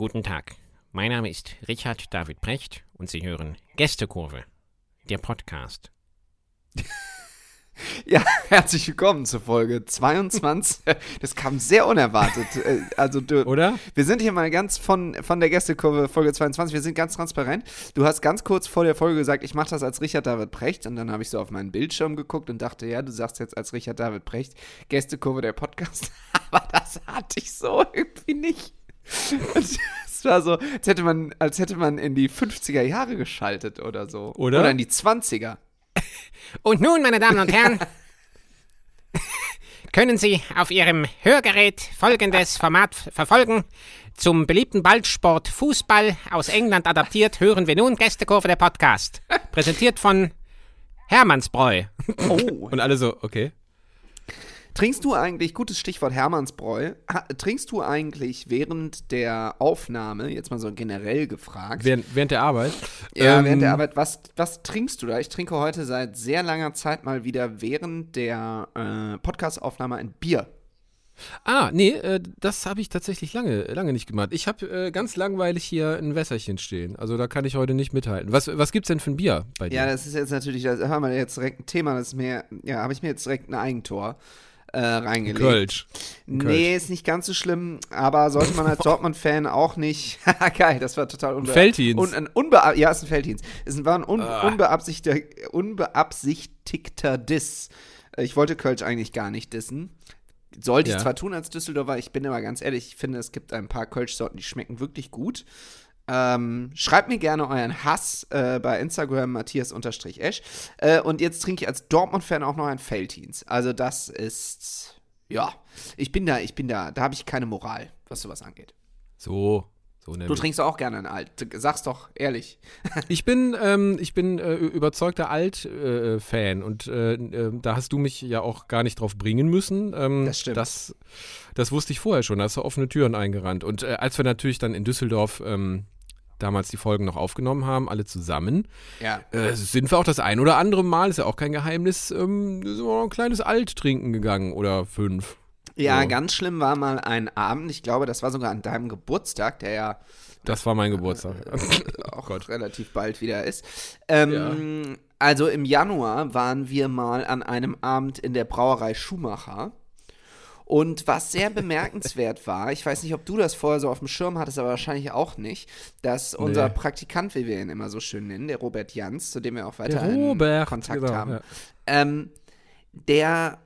Guten Tag. Mein Name ist Richard David Brecht und Sie hören Gästekurve, der Podcast. Ja, herzlich willkommen zur Folge 22. Das kam sehr unerwartet. Äh, Also du, Oder? wir sind hier mal ganz von, von der Gästekurve Folge 22. Wir sind ganz transparent. Du hast ganz kurz vor der Folge gesagt, ich mache das als Richard David Precht. Und dann habe ich so auf meinen Bildschirm geguckt und dachte, ja, du sagst jetzt als Richard David Precht Gästekurve der Podcast. Aber das hatte ich so irgendwie nicht. Es war so, als hätte, man, als hätte man in die 50er Jahre geschaltet oder so. Oder? Oder in die 20er. Und nun, meine Damen und Herren, können Sie auf Ihrem Hörgerät folgendes Format verfolgen. Zum beliebten Ballsport Fußball aus England adaptiert hören wir nun Gästekurve der Podcast. Präsentiert von Hermannsbräu. Oh. Und alle so, okay. Trinkst du eigentlich, gutes Stichwort Hermannsbräu, trinkst du eigentlich während der Aufnahme, jetzt mal so generell gefragt, Während, während der Arbeit. ja, Ähm, während der Arbeit, was, was trinkst du da? Ich trinke heute seit sehr langer Zeit mal wieder während der äh, Podcastaufnahme ein Bier. Ah, nee, äh, das habe ich tatsächlich lange, lange nicht gemacht. Ich habe äh, ganz langweilig hier ein Wässerchen stehen. Also da kann ich heute nicht mithalten. Was, was gibt's denn für ein Bier bei dir? Ja, das ist jetzt natürlich, das haben wir jetzt direkt ein Thema, das ist mir, ja, habe ich mir jetzt direkt ein Eigentor äh, reingelegt. Kölsch. Nee, ist nicht ganz so schlimm, aber sollte man als Dortmund-Fan auch nicht. Geil, das war total unbe Felddienst. Un, ein unbe ja, ist ein Felddienst. Es war ein un Ah. unbeabsichtigter, unbeabsichtigter Diss. Ich wollte Kölsch eigentlich gar nicht dissen. Sollte Ja. ich zwar tun als Düsseldorfer, ich bin aber ganz ehrlich, ich finde, es gibt ein paar Kölsch-Sorten, die schmecken wirklich gut. Ähm, schreibt mir gerne euren Hass äh, bei Instagram Matthias-Esch. Äh, und jetzt trinke ich als Dortmund-Fan auch noch ein Felddienst. Also das ist, ja, ich bin da, ich bin da, da habe ich keine Moral, was sowas angeht. So, so Du trinkst auch gerne ein Alt. Sag's doch ehrlich. Ich bin, ähm, ich bin äh, überzeugter Alt-Fan und äh, äh, da hast du mich ja auch gar nicht drauf bringen müssen. Ähm, Das stimmt. Das, das wusste ich vorher schon, da hast du offene Türen eingerannt. Und äh, als wir natürlich dann in Düsseldorf ähm, damals die Folgen noch aufgenommen haben, alle zusammen, Ja. äh, sind wir auch das ein oder andere Mal, ist ja auch kein Geheimnis, ähm, sind wir noch ein kleines Alt trinken gegangen oder fünf. Ja, So. ganz schlimm war mal ein Abend, ich glaube, das war sogar an deinem Geburtstag, der ja Das war mein Geburtstag. auch Gott. relativ bald wieder ist. Ähm, Also im Januar waren wir mal an einem Abend in der Brauerei Schumacher. Und was sehr bemerkenswert war, ich weiß nicht, ob du das vorher so auf dem Schirm hattest, aber wahrscheinlich auch nicht, dass unser Nee. Praktikant, wie wir ihn immer so schön nennen, der Robert Jans, zu dem wir auch weiter Robert, Kontakt genau, haben, ja. ähm, der,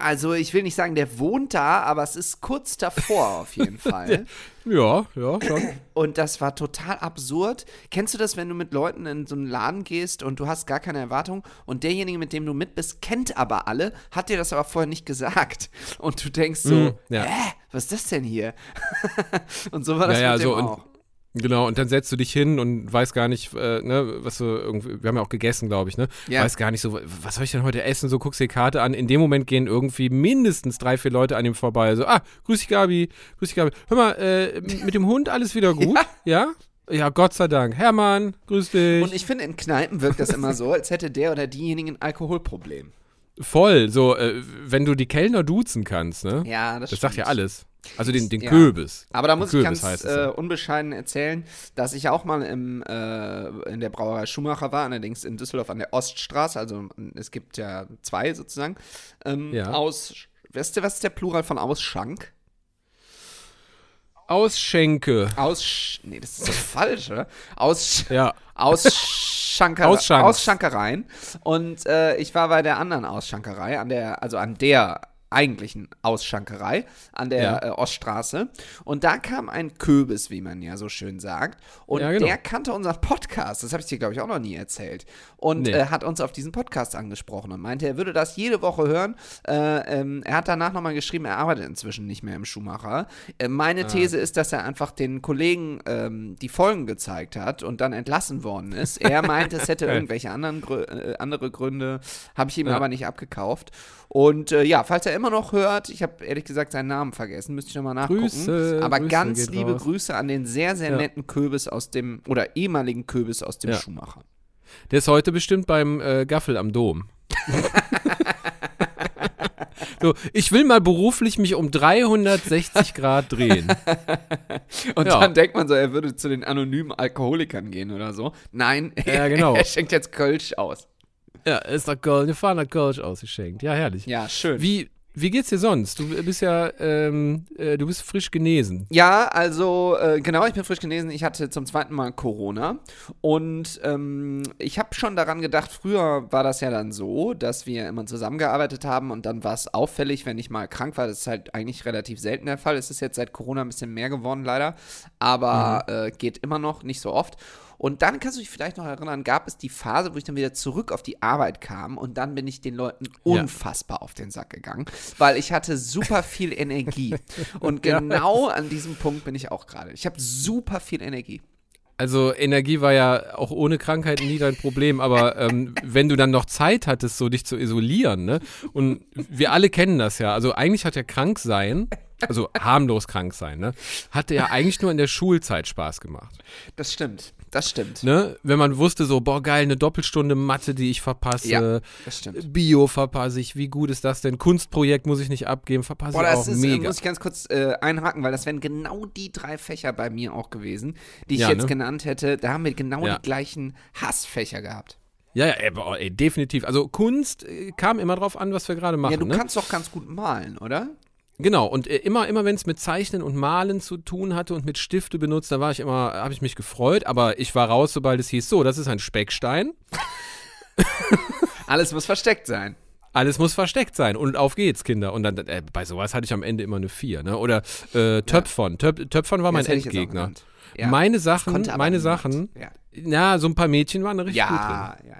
also ich will nicht sagen, der wohnt da, aber es ist kurz davor auf jeden Fall. Ja, ja, schon. Und das war total absurd. Kennst du das, wenn du mit Leuten in so einen Laden gehst und du hast gar keine Erwartung und derjenige, mit dem du mit bist, kennt aber alle, hat dir das aber vorher nicht gesagt. Und du denkst so, Mm, ja. hä, was ist das denn hier? und so war das Ja, ja, mit dem so auch. Genau, und dann setzt du dich hin und weißt gar nicht, äh, ne, was du irgendwie, wir haben ja auch gegessen, glaube ich, ne? Ja. Weiß gar nicht so, was soll ich denn heute essen? So guckst dir die Karte an. In dem Moment gehen irgendwie mindestens drei, vier Leute an ihm vorbei. So, ah, grüß dich, Gabi, grüß dich, Gabi. Hör mal, äh, mit dem Hund alles wieder gut? Ja? Ja, Gott sei Dank. Hermann, grüß dich. Und ich finde, in Kneipen wirkt das immer so, als hätte der oder diejenige ein Alkoholproblem. Voll, so, äh, wenn du die Kellner duzen kannst, ne? Ja, das Das sagt ja alles. Also den, den Ja. Köbis. Aber da muss ich Kürbis ganz äh, unbescheiden erzählen, dass ich auch mal im, äh, in der Brauerei Schumacher war, allerdings in Düsseldorf an der Oststraße. Also es gibt ja zwei sozusagen. Ähm, Ja. Aus, weißt du, was ist der Plural von Ausschank? Ausschenke. Aus, nee, das ist doch falsch, oder? Aus, Ja. Ausschanker, Ausschanks. Ausschankereien. Und äh, ich war bei der anderen Ausschankerei, an der, also an der eigentlichen Ausschankerei an der Ja. äh, Oststraße. Und da kam ein Köbis, wie man ja so schön sagt. Und Ja, genau. der kannte unseren Podcast. Das habe ich dir, glaube ich, auch noch nie erzählt. Und Nee. äh, hat uns auf diesen Podcast angesprochen und meinte, er würde das jede Woche hören. Äh, ähm, er hat danach nochmal geschrieben, er arbeitet inzwischen nicht mehr im Schuhmacher. Äh, meine These ist, dass er einfach den Kollegen ähm, die Folgen gezeigt hat und dann entlassen worden ist. Er meinte, es hätte irgendwelche anderen Grö äh, andere Gründe, habe ich ihm Ja. aber nicht abgekauft. Und äh, ja, falls er immer noch hört, ich habe ehrlich gesagt seinen Namen vergessen, müsste ich nochmal nachgucken. Grüße, aber Grüße ganz liebe raus. Grüße an den sehr, sehr Ja. netten Köbis aus dem, oder ehemaligen Köbis aus dem Ja. Schuhmacher. Der ist heute bestimmt beim äh, Gaffel am Dom. So, ich will mal beruflich mich um 360 Grad drehen. Und Ja. dann denkt man so, er würde zu den anonymen Alkoholikern gehen oder so. Nein, Ja, genau. er schenkt jetzt Kölsch aus. Ja, ist wir fahren nach Köln ausgeschenkt. Ja, herrlich. Ja, schön. Wie, wie geht's dir sonst? Du bist ja, ähm, äh, du bist frisch genesen. Ja, also äh, genau, ich bin frisch genesen. Ich hatte zum zweiten Mal Corona und ähm, ich habe schon daran gedacht, früher war das ja dann so, dass wir immer zusammengearbeitet haben und dann war es auffällig, wenn ich mal krank war. Das ist halt eigentlich relativ selten der Fall. Es ist jetzt seit Corona ein bisschen mehr geworden, leider, aber äh, geht immer noch nicht so oft. Und dann kannst du dich vielleicht noch erinnern, gab es die Phase, wo ich dann wieder zurück auf die Arbeit kam und dann bin ich den Leuten Ja. unfassbar auf den Sack gegangen, weil ich hatte super viel Energie. Und genau an diesem Punkt bin ich auch gerade. Ich habe super viel Energie. Also Energie war ja auch ohne Krankheit nie dein Problem, aber ähm, wenn du dann noch Zeit hattest, so dich zu isolieren, ne? Und wir alle kennen das ja. Also eigentlich hat ja krank sein, also harmlos krank sein, ne? Hatte ja eigentlich nur in der Schulzeit Spaß gemacht. Das stimmt. Das stimmt. Ne? Wenn man wusste, so, boah, geil, eine Doppelstunde Mathe, die ich verpasse. Ja, das stimmt. Bio verpasse ich, wie gut ist das denn? Kunstprojekt muss ich nicht abgeben, verpasse Boah, ich auch das ist, äh, mega. muss ich ganz kurz äh, einhaken, weil das wären genau die drei Fächer bei mir auch gewesen, die ich Ja, jetzt ne? genannt hätte. Da haben wir genau Ja. die gleichen Hassfächer gehabt. Ja, ja, ey, ey, definitiv. Also Kunst äh, kam immer drauf an, was wir gerade machen. ja, du ne? kannst doch ganz gut malen, oder? Genau, und äh, immer, immer wenn es mit Zeichnen und Malen zu tun hatte und mit Stifte benutzt, da war ich immer, habe ich mich gefreut, aber ich war raus, sobald es hieß, so, das ist ein Speckstein, Alles muss versteckt sein. alles muss versteckt sein und auf geht's, Kinder. Und dann, äh, bei sowas hatte ich am Ende immer eine 4, ne? Oder äh, Töpfern, Töp Töpfern war mein Endgegner. Ja. Meine Sachen, meine niemand. Sachen, Ja, na, so ein paar Mädchen waren da richtig gut drin. ja. ja.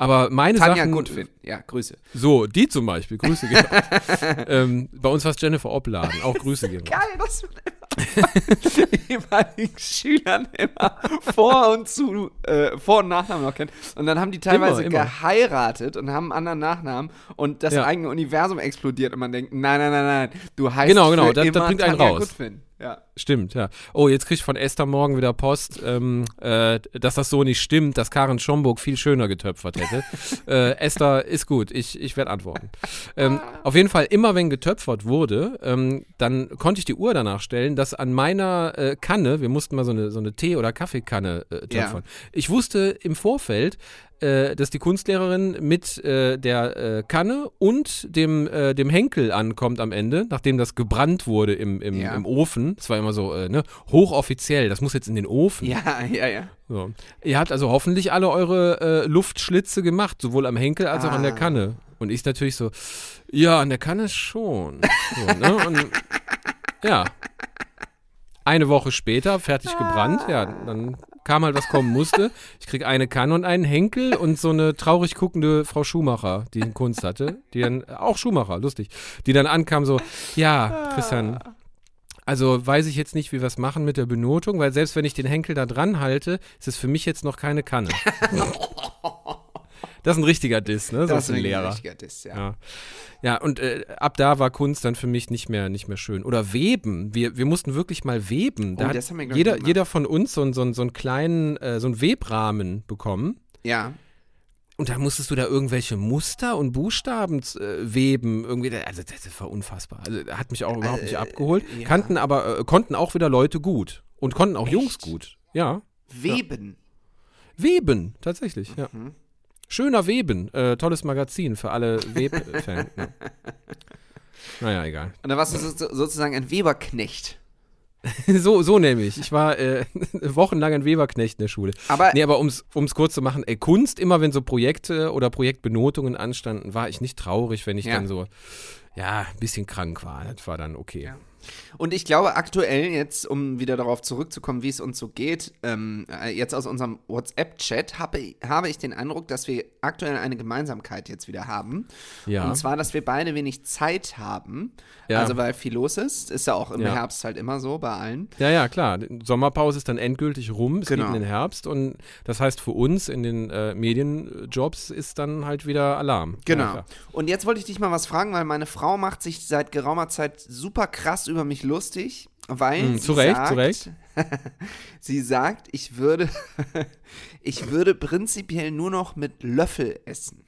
Aber meine Tanja Sachen, Gutfin. Ja, Grüße. so, die zum Beispiel, Grüße ähm, Bei uns war es Jennifer Opladen, auch Grüße gehen. Geil, die ehemaligen Schülern immer Vor- und zu, äh, Vor- und Nachnamen noch kennt. Und dann haben die teilweise Immer, immer. geheiratet und haben einen anderen Nachnamen und das Ja. eigene Universum explodiert und man denkt, nein, nein, nein, nein, du heißt Genau, genau, das- das bringt einen Tanja raus. Gutfin. Ja. Stimmt, ja. Oh, jetzt krieg ich von Esther morgen wieder Post, ähm, äh, dass das so nicht stimmt, dass Karen Schomburg viel schöner getöpfert hätte. äh, Esther, ist gut, ich, ich werde antworten. Ähm, auf jeden Fall, immer wenn getöpfert wurde, ähm, dann konnte ich die Uhr danach stellen, dass an meiner äh, Kanne, wir mussten mal so eine, so eine Tee- oder Kaffeekanne äh, töpfern. Ich wusste im Vorfeld, äh, dass die Kunstlehrerin mit äh, der äh, Kanne und dem, äh, dem Henkel ankommt am Ende, nachdem das gebrannt wurde im, im, Ja. im Ofen. Das war immer so äh, ne, hochoffiziell, das muss jetzt in den Ofen. Ja, ja, ja. So. Ihr habt also hoffentlich alle eure äh, Luftschlitze gemacht, sowohl am Henkel als auch an der Ah. Kanne. Und ich natürlich so, ja, an der Kanne schon. So, ne? Und ja. Eine Woche später, fertig gebrannt, ja, dann kam halt, was kommen musste. Ich krieg eine Kanne und einen Henkel und so eine traurig guckende Frau Schumacher, die in Kunst hatte, die dann, auch Schumacher, lustig, die dann ankam so, ja, Christian, also weiß ich jetzt nicht, wie wir es machen mit der Benotung, weil selbst wenn ich den Henkel da dran halte, ist es für mich jetzt noch keine Kanne. das ist ein richtiger Diss, ne? So Das ist ein ein Lehrer. richtiger Diss, ja. Ja. Ja, und äh, ab da war Kunst dann für mich nicht mehr, nicht mehr schön. Oder Weben. Wir, wir mussten wirklich mal weben. Da Oh, hat das wir, jeder, jeder von uns so, einen- so, so einen kleinen, äh, so einen Webrahmen bekommen. Ja. Und da musstest du da irgendwelche Muster und Buchstaben äh, weben. Irgendwie, also das war unfassbar. Also hat mich auch überhaupt nicht abgeholt. ja. Kannten aber, äh, konnten auch wieder Leute gut. Und konnten auch Jungs gut. Ja. Weben. Weben, tatsächlich, ja. Schöner Weben, äh, tolles Magazin für alle Web-Fans. ja. Naja, egal. Und da warst du so, sozusagen ein Weberknecht. So, so nämlich. Ich war äh, wochenlang ein Weberknecht in der Schule. Aber Nee, aber um es kurz zu machen, ey, Kunst, immer wenn so Projekte oder Projektbenotungen anstanden, war ich nicht traurig, wenn ich Ja. dann so, ja, ein bisschen krank war. Das war dann okay. Ja. Und ich glaube aktuell jetzt, um wieder darauf zurückzukommen, wie es uns so geht, ähm, äh, jetzt aus unserem WhatsApp-Chat habe, habe ich den Eindruck, dass wir aktuell eine Gemeinsamkeit jetzt wieder haben. Ja. Und zwar, dass wir beide wenig Zeit haben. Ja. Also weil viel los ist. Ist ja auch im Ja. Herbst halt immer so bei allen. Ja, ja, klar. Die Sommerpause ist dann endgültig rum. Es Genau. geht in den Herbst. Und das heißt, für uns in den äh, Medienjobs ist dann halt wieder Alarm. Ja, Genau. klar. Und jetzt wollte ich dich mal was fragen, weil meine Frau macht sich seit geraumer Zeit super krass über mich lustig, weil sie zu Recht, sagt, zu Recht. Sie sagt, ich würde, ich würde prinzipiell nur noch mit Löffel essen.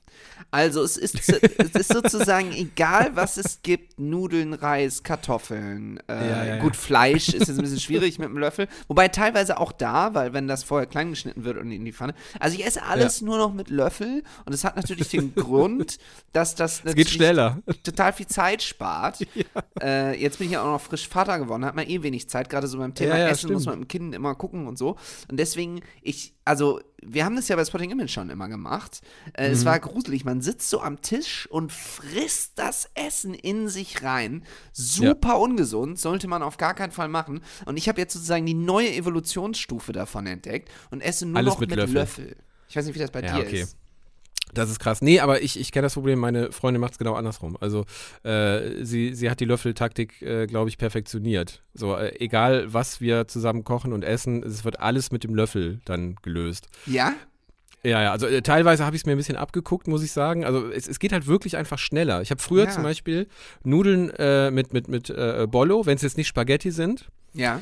Also es ist, es ist sozusagen egal, was es gibt, Nudeln, Reis, Kartoffeln, äh, Ja, ja, ja. gut, Fleisch ist jetzt ein bisschen schwierig mit dem Löffel, wobei teilweise auch da, weil wenn das vorher klein geschnitten wird und in die Pfanne, also ich esse alles nur noch mit Löffel und es hat natürlich den Grund, dass das Es geht schneller. total viel Zeit spart. Äh, jetzt bin ich ja auch noch frisch Vater geworden, hat man eh wenig Zeit, gerade so beim Thema Essen muss stimmt. man mit dem Kind immer gucken und so. Und deswegen, ich, also, wir haben das ja bei Spotting Image schon immer gemacht. Äh, Mhm. Es war gruselig, man sitzt so am Tisch und frisst das Essen in sich rein. Super ungesund, sollte man auf gar keinen Fall machen. Und ich habe jetzt sozusagen die neue Evolutionsstufe davon entdeckt und esse nur Alles noch mit mit, Löffel. Löffel. Ich weiß nicht, wie das bei Ja, dir okay. ist. Das ist krass. Nee, aber ich, ich kenne das Problem, meine Freundin macht es genau andersrum. Also äh, sie, sie hat die Löffeltaktik, äh, glaube ich, perfektioniert. So, äh, egal was wir zusammen kochen und essen, es wird alles mit dem Löffel dann gelöst. Ja? Ja, ja, also äh, teilweise habe ich es mir ein bisschen abgeguckt, muss ich sagen. Also es, es geht halt wirklich einfach schneller. Ich habe früher Ja. zum Beispiel Nudeln äh, mit, mit, mit äh, Bollo, wenn es jetzt nicht Spaghetti sind, Ja.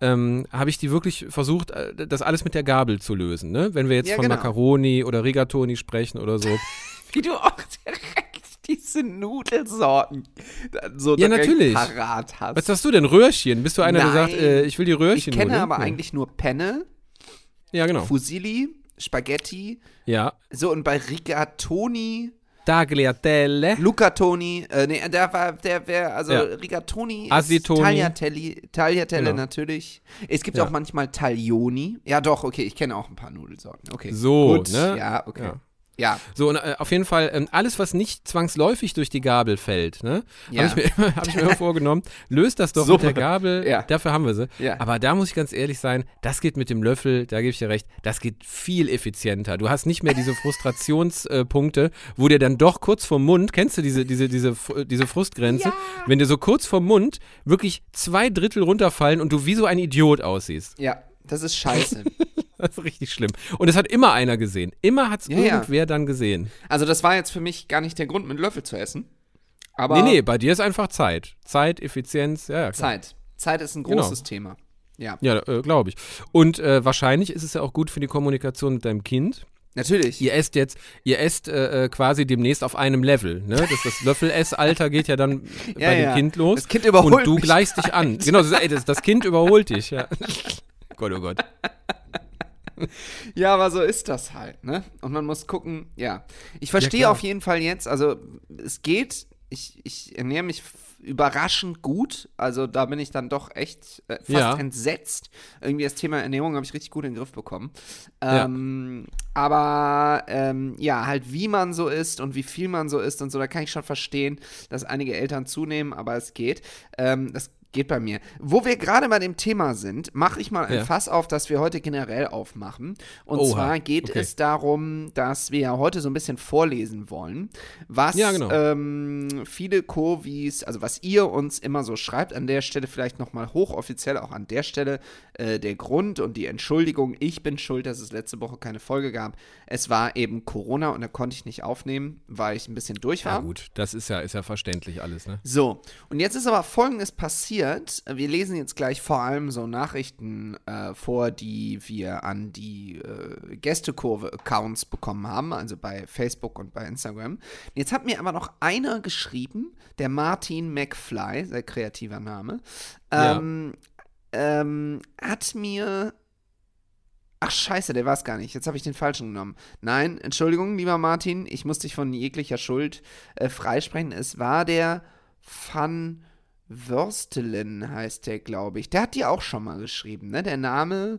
Ähm, habe ich die wirklich versucht, äh, das alles mit der Gabel zu lösen. Ne? Wenn wir jetzt Ja, von genau. Macaroni oder Rigatoni sprechen oder so. Wie du auch direkt diese Nudelsorten so Ja, natürlich. parat hast. Was hast du denn? Röhrchen? Bist du einer, der sagt, Nein. äh, ich will die ich Röhrchen kenne aber ja. eigentlich nur Penne, Ja, genau. Fusilli, Spaghetti, Ja. so und bei Rigatoni, Tagliatelle. Lucatoni, äh, nee, der war, der wäre, also Ja. Rigatoni, ist. Tagliatelle, Tagliatelle Genau. natürlich. Es gibt Ja. auch manchmal Taglioni. Ja, doch, okay, ich kenne auch ein paar Nudelsorten. Okay. So, Gut. ne? Ja, okay. Ja. Ja. So, und äh, auf jeden Fall, ähm, alles, was nicht zwangsläufig durch die Gabel fällt, ne? Ja. Habe ich, mir immer- hab ich mir immer vorgenommen, löst das doch So. mit der Gabel, Ja. dafür haben wir sie. Ja. Aber da muss ich ganz ehrlich sein, das geht mit dem Löffel, da gebe ich dir recht, das geht viel effizienter. Du hast nicht mehr diese Frustrationspunkte, wo dir dann doch kurz vorm Mund, kennst du diese, diese, diese, diese Frustgrenze, wenn dir so kurz vorm Mund wirklich zwei Drittel runterfallen und du wie so ein Idiot aussiehst. Ja, das ist scheiße. Das ist richtig schlimm. Und es hat immer einer gesehen. Immer hat es Ja, ja. irgendwer dann gesehen. also das war jetzt für mich gar nicht der Grund, mit Löffel zu essen. Aber Nee, nee, bei dir ist einfach Zeit. Zeit, Effizienz, ja, ja. Zeit. Zeit ist ein Genau. großes Thema. Ja, Ja, äh, glaube ich. Und äh, wahrscheinlich ist es ja auch gut für die Kommunikation mit deinem Kind. natürlich. Ihr esst jetzt, ihr esst äh, äh, quasi demnächst auf einem Level. Ne? Das, das Löffel-Essalter geht ja dann Ja, bei dem ja. Kind los. Das Kind überholt Und du gleichst dich an. Genau, das, ey, das, das Kind überholt dich. Ja. Gott, oh Gott. Ja, aber so ist das halt, ne? Und man muss gucken, ja. Ich verstehe klar. auf jeden Fall jetzt, also es geht, ich, ich ernähre mich überraschend gut. Also da bin ich dann doch echt äh, fast Ja. entsetzt. Irgendwie das Thema Ernährung habe ich richtig gut in den Griff bekommen. Ja. Ähm, aber ähm, ja, halt wie man so ist und wie viel man so ist und so, da kann ich schon verstehen, dass einige Eltern zunehmen, aber es geht. Ähm, das geht bei mir. Wo wir gerade bei dem Thema sind, mache ich mal ein Ja. Fass auf, das wir heute generell aufmachen. Und Oha, zwar geht okay. es darum, dass wir ja heute so ein bisschen vorlesen wollen, was Ja, genau. ähm, viele Kurvis, also was ihr uns immer so schreibt, an der Stelle vielleicht nochmal hochoffiziell, auch an der Stelle äh, der Grund und die Entschuldigung, ich bin schuld, dass es letzte Woche keine Folge gab. Es war eben Corona und da konnte ich nicht aufnehmen, weil ich ein bisschen durch war. Ja, gut, das ist ja, ist ja verständlich alles, ne? So, und jetzt ist aber Folgendes passiert. Wir lesen jetzt gleich vor allem so Nachrichten äh, vor, die wir an die äh, Gästekurve-Accounts bekommen haben, also bei Facebook und bei Instagram. Jetzt hat mir aber noch einer geschrieben, der Martin McFly, sehr kreativer Name, Ja. ähm, ähm, hat mir Ach scheiße, der war es gar nicht. Jetzt habe ich den falschen genommen. Nein, Entschuldigung, lieber Martin, ich muss dich von jeglicher Schuld äh, freisprechen. Es war der Van Würstelen, heißt der, glaube ich. Der hat dir auch schon mal geschrieben, ne? Der Name.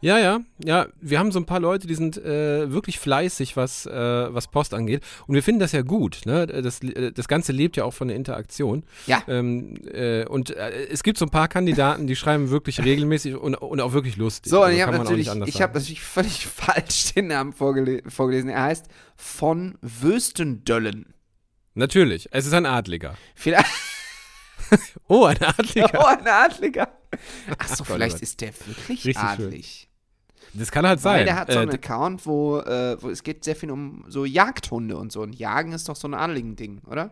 Ja, ja, ja. Wir haben so ein paar Leute, die sind äh, wirklich fleißig, was, äh, was Post angeht. Und wir finden das ja gut. Ne? Das, äh, das Ganze lebt ja auch von der Interaktion. Ja. Ähm, äh, und äh, es gibt so ein paar Kandidaten, die schreiben wirklich regelmäßig und, und auch wirklich lustig. So, und Also ich habe natürlich, ich habe natürlich völlig falsch den Namen vorgele vorgelesen. Er heißt von Wöstendöllen. Natürlich, es ist ein Adliger. Vielleicht. Oh, ein Adliger. Oh, ein Adliger. Achso, Gott, vielleicht Gott. ist der wirklich Richtig schön. adlig. Das kann halt sein. Weil der hat so Äh, einen Account, wo, äh, wo es geht sehr viel um so Jagdhunde und so. Und Jagen ist doch so ein adligen Ding, oder?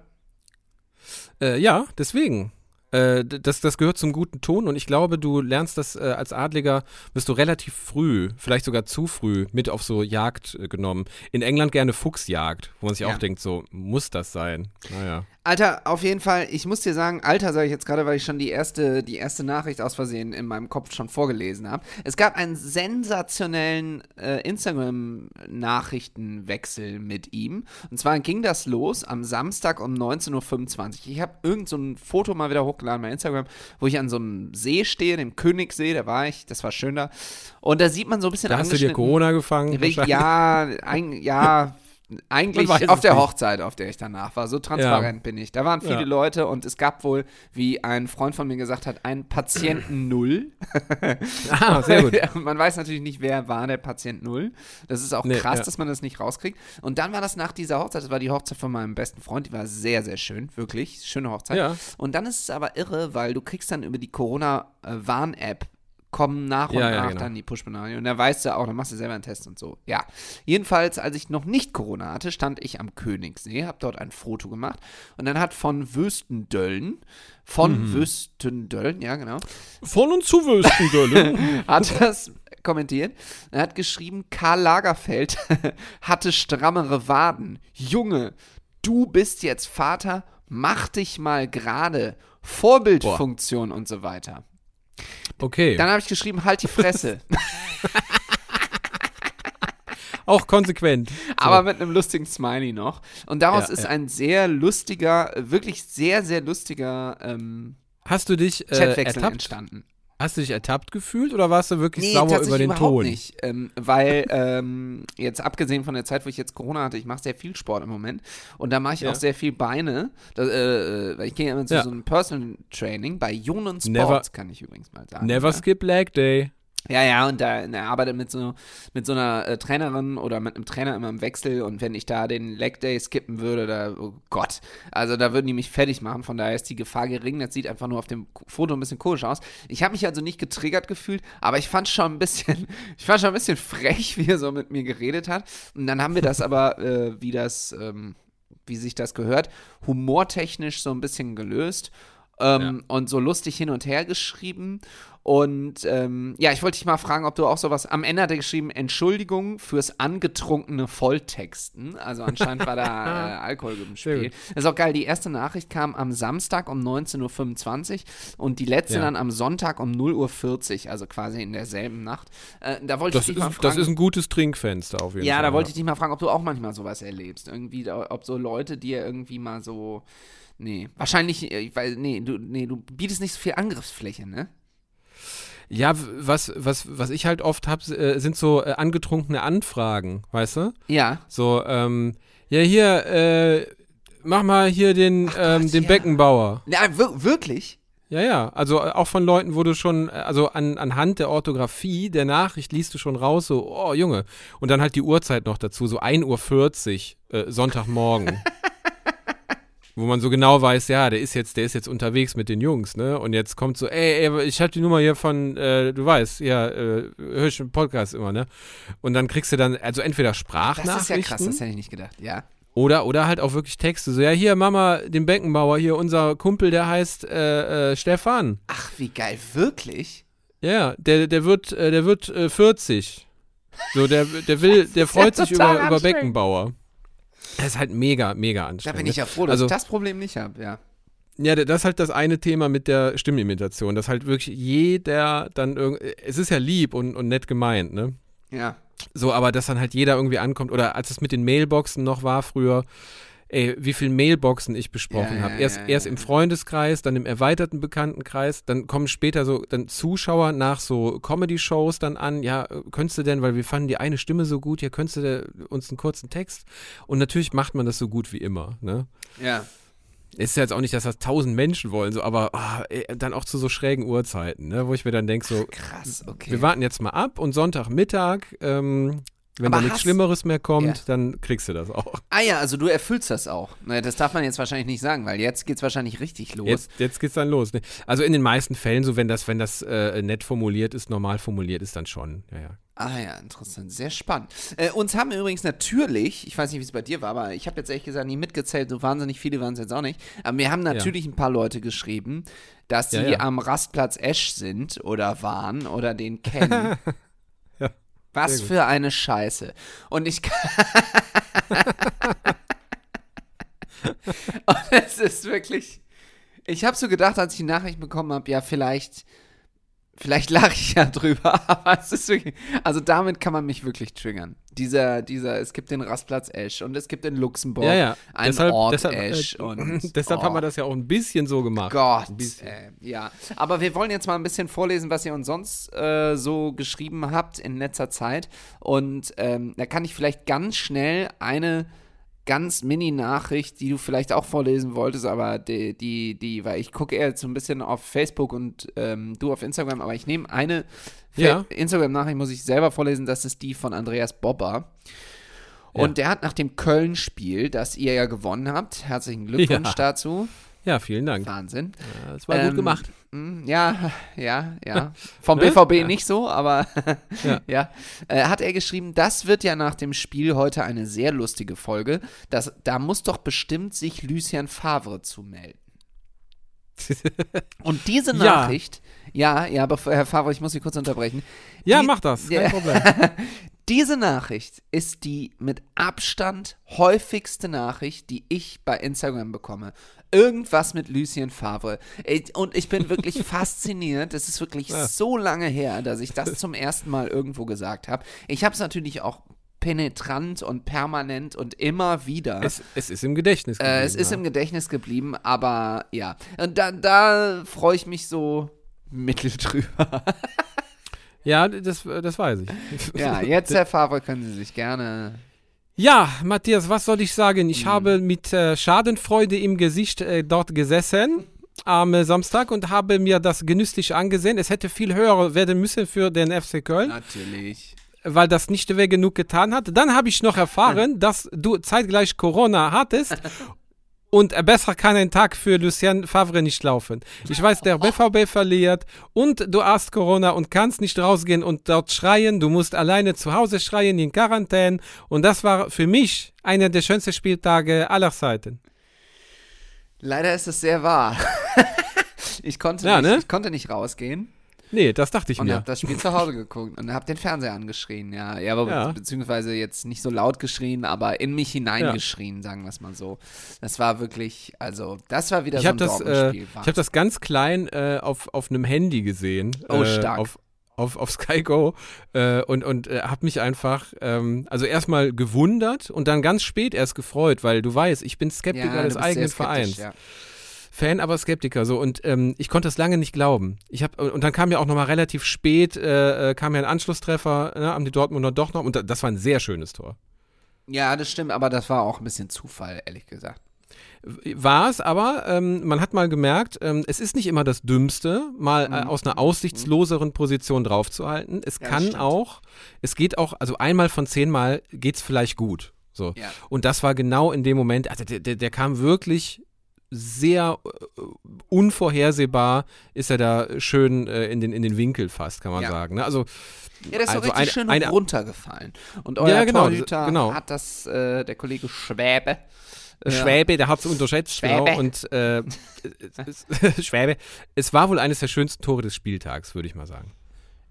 Äh, ja, deswegen. Äh, das, das gehört zum guten Ton und ich glaube, du lernst das äh, als Adliger, wirst du relativ früh, vielleicht sogar zu früh, mit auf so Jagd äh, genommen. In England gerne Fuchsjagd, wo man sich Ja. auch denkt, so, muss das sein? Naja. Alter, auf jeden Fall, ich muss dir sagen, Alter sage ich jetzt gerade, weil ich schon die erste, die erste Nachricht aus Versehen in meinem Kopf schon vorgelesen habe. Es gab einen sensationellen äh, Instagram-Nachrichtenwechsel mit ihm. Und zwar ging das los am Samstag um 19.25 Uhr. Ich habe irgend so ein Foto mal wieder hochgeladen bei Instagram, wo ich an so einem See stehe, dem Königssee, da war ich, das war schön da. Und da sieht man so ein bisschen Da hast du dir Corona gefangen? Ja, ein, ja, eigentlich auf der nicht. Hochzeit, auf der ich danach war. So transparent bin ich. Da waren viele Ja. Leute und es gab wohl, wie ein Freund von mir gesagt hat, einen Patienten Null. Ah, sehr gut. man weiß natürlich nicht, wer war der Patient Null. Das ist auch Nee, krass, ja. dass man das nicht rauskriegt. Und dann war das nach dieser Hochzeit, das war die Hochzeit von meinem besten Freund, die war sehr, sehr schön, wirklich. Schöne Hochzeit. Ja. Und dann ist es aber irre, weil du kriegst dann über die Corona-Warn-App kommen nach und Ja, ja, nach genau. dann die Push-Benachrichtigungen. Und da weißt du auch, dann machst du selber einen Test und so. Ja. Jedenfalls, als ich noch nicht Corona hatte, stand ich am Königssee, habe dort ein Foto gemacht. Und dann hat von Wüstendöllen, von Mhm. Wüstendöllen, ja genau, Von und zu Wüstendölle. hat das kommentiert. Er hat geschrieben, Karl Lagerfeld hatte strammere Waden. Junge, du bist jetzt Vater, mach dich mal gerade. Vorbildfunktion und so weiter. Okay, Dann habe ich geschrieben, halt die Fresse. auch konsequent. aber mit einem lustigen Smiley noch. Und daraus Ja, ist ja. ein sehr lustiger, wirklich sehr, sehr lustiger ähm, Hast du dich äh, Chatwechsel ertappt? entstanden. Hast du dich ertappt gefühlt oder warst du wirklich Nee, sauer über den überhaupt Ton? nicht. Ähm, weil, ähm, jetzt abgesehen von der Zeit, wo ich jetzt Corona hatte, ich mache sehr viel Sport im Moment. Und da mache ich Ja. auch sehr viel Beine. Das, äh, äh, ich gehe immer zu Ja. so einem Personal Training. Bei Jonan Sports Never- kann ich übrigens mal sagen. Never ja. skip leg day. Ja, ja, und da er arbeitet mit so, mit so einer äh, Trainerin oder mit einem Trainer immer im Wechsel und wenn ich da den Leg Day skippen würde, da, oh Gott, also da würden die mich fertig machen, von daher ist die Gefahr gering, das sieht einfach nur auf dem Foto ein bisschen komisch aus. Ich habe mich also nicht getriggert gefühlt, aber ich fand schon ein bisschen, ich fand schon ein bisschen frech, wie er so mit mir geredet hat. Und dann haben wir das aber, äh, wie das, ähm, wie sich das gehört, humortechnisch so ein bisschen gelöst ähm, und so lustig hin und her geschrieben. Und ähm, ja, ich wollte dich mal fragen, ob du auch sowas. Am Ende hat er geschrieben, Entschuldigung fürs angetrunkene Volltexten. Also anscheinend war da äh, Alkohol im Spiel. Das ist auch geil. Die erste Nachricht kam am Samstag um 19.25 Uhr und die letzte Ja. dann am Sonntag um 0.40 Uhr, also quasi in derselben Nacht. Äh, da wollte Das ich ist, dich mal fragen. das ist ein gutes Trinkfenster auf jeden Ja, Fall. da wollte ich dich mal fragen, ob du auch manchmal sowas erlebst. Irgendwie, ob so Leute dir irgendwie mal so. Nee, wahrscheinlich, äh, weiß, nee, du, nee, du bietest nicht so viel Angriffsfläche, ne? Ja, was, was, was ich halt oft habe, äh, sind so äh, angetrunkene Anfragen, weißt du? Ja. So, ähm, ja, hier, äh, mach mal hier den, ähm, Gott, den ja. Beckenbauer. Ja, wir wirklich? Ja, ja, also auch von Leuten, wo du schon, also an, anhand der Orthographie der Nachricht liest du schon raus, so, oh Junge. Und dann halt die Uhrzeit noch dazu, so 1.40 Uhr, äh, Sonntagmorgen. wo man so genau weiß, ja, der ist jetzt, der ist jetzt unterwegs mit den Jungs, ne? Und jetzt kommt so, ey, ey ich hab die Nummer hier von, äh, du weißt, ja, äh, hör ich im Podcast immer, ne? Und dann kriegst du dann, also entweder Das Sprachnachrichten ist ja krass, das hätte ich nicht gedacht, ja. oder, oder halt auch wirklich Texte, so, ja, hier, Mama, den Beckenbauer, hier, unser Kumpel, der heißt äh, äh, Stefan. Ach, wie geil, wirklich? Ja, der, der wird, äh, der wird äh, 40. So, der, der will, der freut sich über, über. Beckenbauer. Das ist halt mega, mega Da anstrengend. bin ich ne? ja froh, dass Also- ich das Problem nicht habe, ja. Ja, das ist halt das eine Thema mit der Stimmimitation, dass halt wirklich jeder dann irgendwie, es ist ja lieb und, und nett gemeint, ne? Ja. So, aber dass dann halt jeder irgendwie ankommt, oder als es mit den Mailboxen noch war früher, ey, wie viele Mailboxen ich besprochen Ja, habe. ja, Erst, ja, erst im Freundeskreis, dann im erweiterten Bekanntenkreis, dann kommen später so dann Zuschauer nach so Comedy-Shows dann an, ja, könntest du denn, weil wir fanden die eine Stimme so gut, ja, könntest du uns einen kurzen Text? Und natürlich macht man das so gut wie immer, ne? Ja. Es ist ja jetzt auch nicht, dass das tausend Menschen wollen, so, aber ey, dann auch zu so schrägen Uhrzeiten, ne, wo ich mir dann denke, so, Krass, okay. wir warten jetzt mal ab und Sonntagmittag, ähm, Wenn Aber da nichts Schlimmeres mehr kommt, Ja. dann kriegst du das auch. Ah ja, also du erfüllst das auch. Na, Das darf man jetzt wahrscheinlich nicht sagen, weil jetzt geht's wahrscheinlich richtig los. Jetzt, jetzt geht's dann los. Ne? Also in den meisten Fällen, so wenn das, wenn das äh, nett formuliert ist, normal formuliert ist, dann schon. Ja, ja. Ah ja, interessant, sehr spannend. Äh, uns haben übrigens natürlich, ich weiß nicht, wie es bei dir war, aber ich habe jetzt ehrlich gesagt nie mitgezählt, so wahnsinnig viele waren es jetzt auch nicht. Aber mir haben natürlich ein paar Leute geschrieben, dass sie Ja, ja. am Rastplatz Esch sind oder waren oder den kennen. Was für eine Scheiße. Und ich kann. Und es ist wirklich. Ich habe so gedacht, als ich die Nachricht bekommen habe, ja, vielleicht. Vielleicht lache ich ja drüber, aber es ist wirklich. Also damit kann man mich wirklich triggern. Dieser, dieser, es gibt den Rastplatz Esch und es gibt in Luxemburg ja, ja. einen deshalb, Ort deshalb, Esch äh, und. deshalb oh. haben wir das ja auch ein bisschen so gemacht. Gott, äh, ja. Aber wir wollen jetzt mal ein bisschen vorlesen, was ihr uns sonst äh, so geschrieben habt in letzter Zeit. Und ähm, da kann ich vielleicht ganz schnell eine ganz Mini-Nachricht, die du vielleicht auch vorlesen wolltest, aber die, die, die weil ich gucke eher so ein bisschen auf Facebook und ähm, du auf Instagram, aber ich nehme eine Ja. Instagram-Nachricht, muss ich selber vorlesen, das ist die von Andreas Bobber. Und der hat nach dem Köln-Spiel, das ihr ja gewonnen habt, herzlichen Glückwunsch Ja. dazu. Ja, vielen Dank. Wahnsinn. Ja, Das war Ähm, gut gemacht. Mm, Ja, ja, ja. Vom Ne? BVB Ja. nicht so, aber ja. Ja. Äh, hat er geschrieben, das wird ja nach dem Spiel heute eine sehr lustige Folge. Das, da muss doch bestimmt sich Lucien Favre zu melden. Und diese Ja. Nachricht, ja, ja, aber Herr Favre, ich muss Sie kurz unterbrechen. Ja, die- mach das. Ja. Kein Problem. Diese Nachricht ist die mit Abstand häufigste Nachricht, die ich bei Instagram bekomme. Irgendwas mit Lucien Favre. Und ich bin wirklich fasziniert. Es ist wirklich Ja. so lange her, dass ich das zum ersten Mal irgendwo gesagt habe. Ich habe es natürlich auch penetrant und permanent und immer wieder. Es, es ist im Gedächtnis. äh, es geblieben, ist ja. im Gedächtnis geblieben, aber ja. Und da, da freue ich mich so mittel drüber. Ja, das, das weiß ich. ja, jetzt, Herr Favre, können Sie sich gerne Ja, Matthias, was soll ich sagen? Ich Mhm. habe mit äh, Schadenfreude im Gesicht äh, dort gesessen am äh, Samstag und habe mir das genüsslich angesehen. Es hätte viel höher werden müssen für den FC Köln, Natürlich. weil das nicht weh genug getan hat. Dann habe ich noch erfahren, dass du zeitgleich Corona hattest. Und besser kann ein Tag für Lucien Favre nicht laufen. Ich weiß, der BVB verliert und du hast Corona und kannst nicht rausgehen und dort schreien. Du musst alleine zu Hause schreien in Quarantäne. Und das war für mich einer der schönsten Spieltage aller Zeiten. Leider ist es sehr wahr. ich, konnte Ja, nicht, ne? ich konnte nicht rausgehen Nee, das dachte ich und mir. habe das Spiel zu Hause geguckt und habe den Fernseher angeschrien. Ja, ja aber Ja. be beziehungsweise jetzt nicht so laut geschrien, aber in mich hineingeschrien, sagen wir es mal so. Das war wirklich, also das war wieder Ich so habe ein das, äh, ich hab das ganz klein äh, auf, auf einem Handy gesehen. Oh, äh, stark. Auf, auf, auf Sky Go äh, und, und äh, habe mich einfach, ähm, also erstmal gewundert und dann ganz spät erst gefreut, weil du weißt, ich bin Skeptiker ja, des eigenen Vereins. Ja. Fan, aber Skeptiker. So und ähm, ich konnte es lange nicht glauben. Ich hab, und dann kam ja auch noch mal relativ spät äh, äh, kam ja ein Anschlusstreffer, ne, haben die Dortmunder doch noch und da, das war ein sehr schönes Tor. ja, das stimmt, aber das war auch ein bisschen Zufall, ehrlich gesagt. War es, aber ähm, man hat mal gemerkt, ähm, es ist nicht immer das Dümmste, mal äh, Mhm. aus einer aussichtsloseren Position draufzuhalten. Es Ja, kann auch, es geht auch, also einmal von zehnmal geht es vielleicht gut. So. Ja. Und das war genau in dem Moment, also der, der, der kam wirklich sehr äh, unvorhersehbar, ist er da schön äh, in, den, in den Winkel fast, kann man Ja. sagen. Ne? Also, Ja, das ist so Also richtig eine- schön eine- runtergefallen. Und euer Ja, genau, Torhüter genau. hat das, äh, der Kollege Schwäbe, äh, Schwäbe, der hat es unterschätzt. Schwäbe. Genau, und äh, Schwäbe. Es war wohl eines der schönsten Tore des Spieltags, würde ich mal sagen.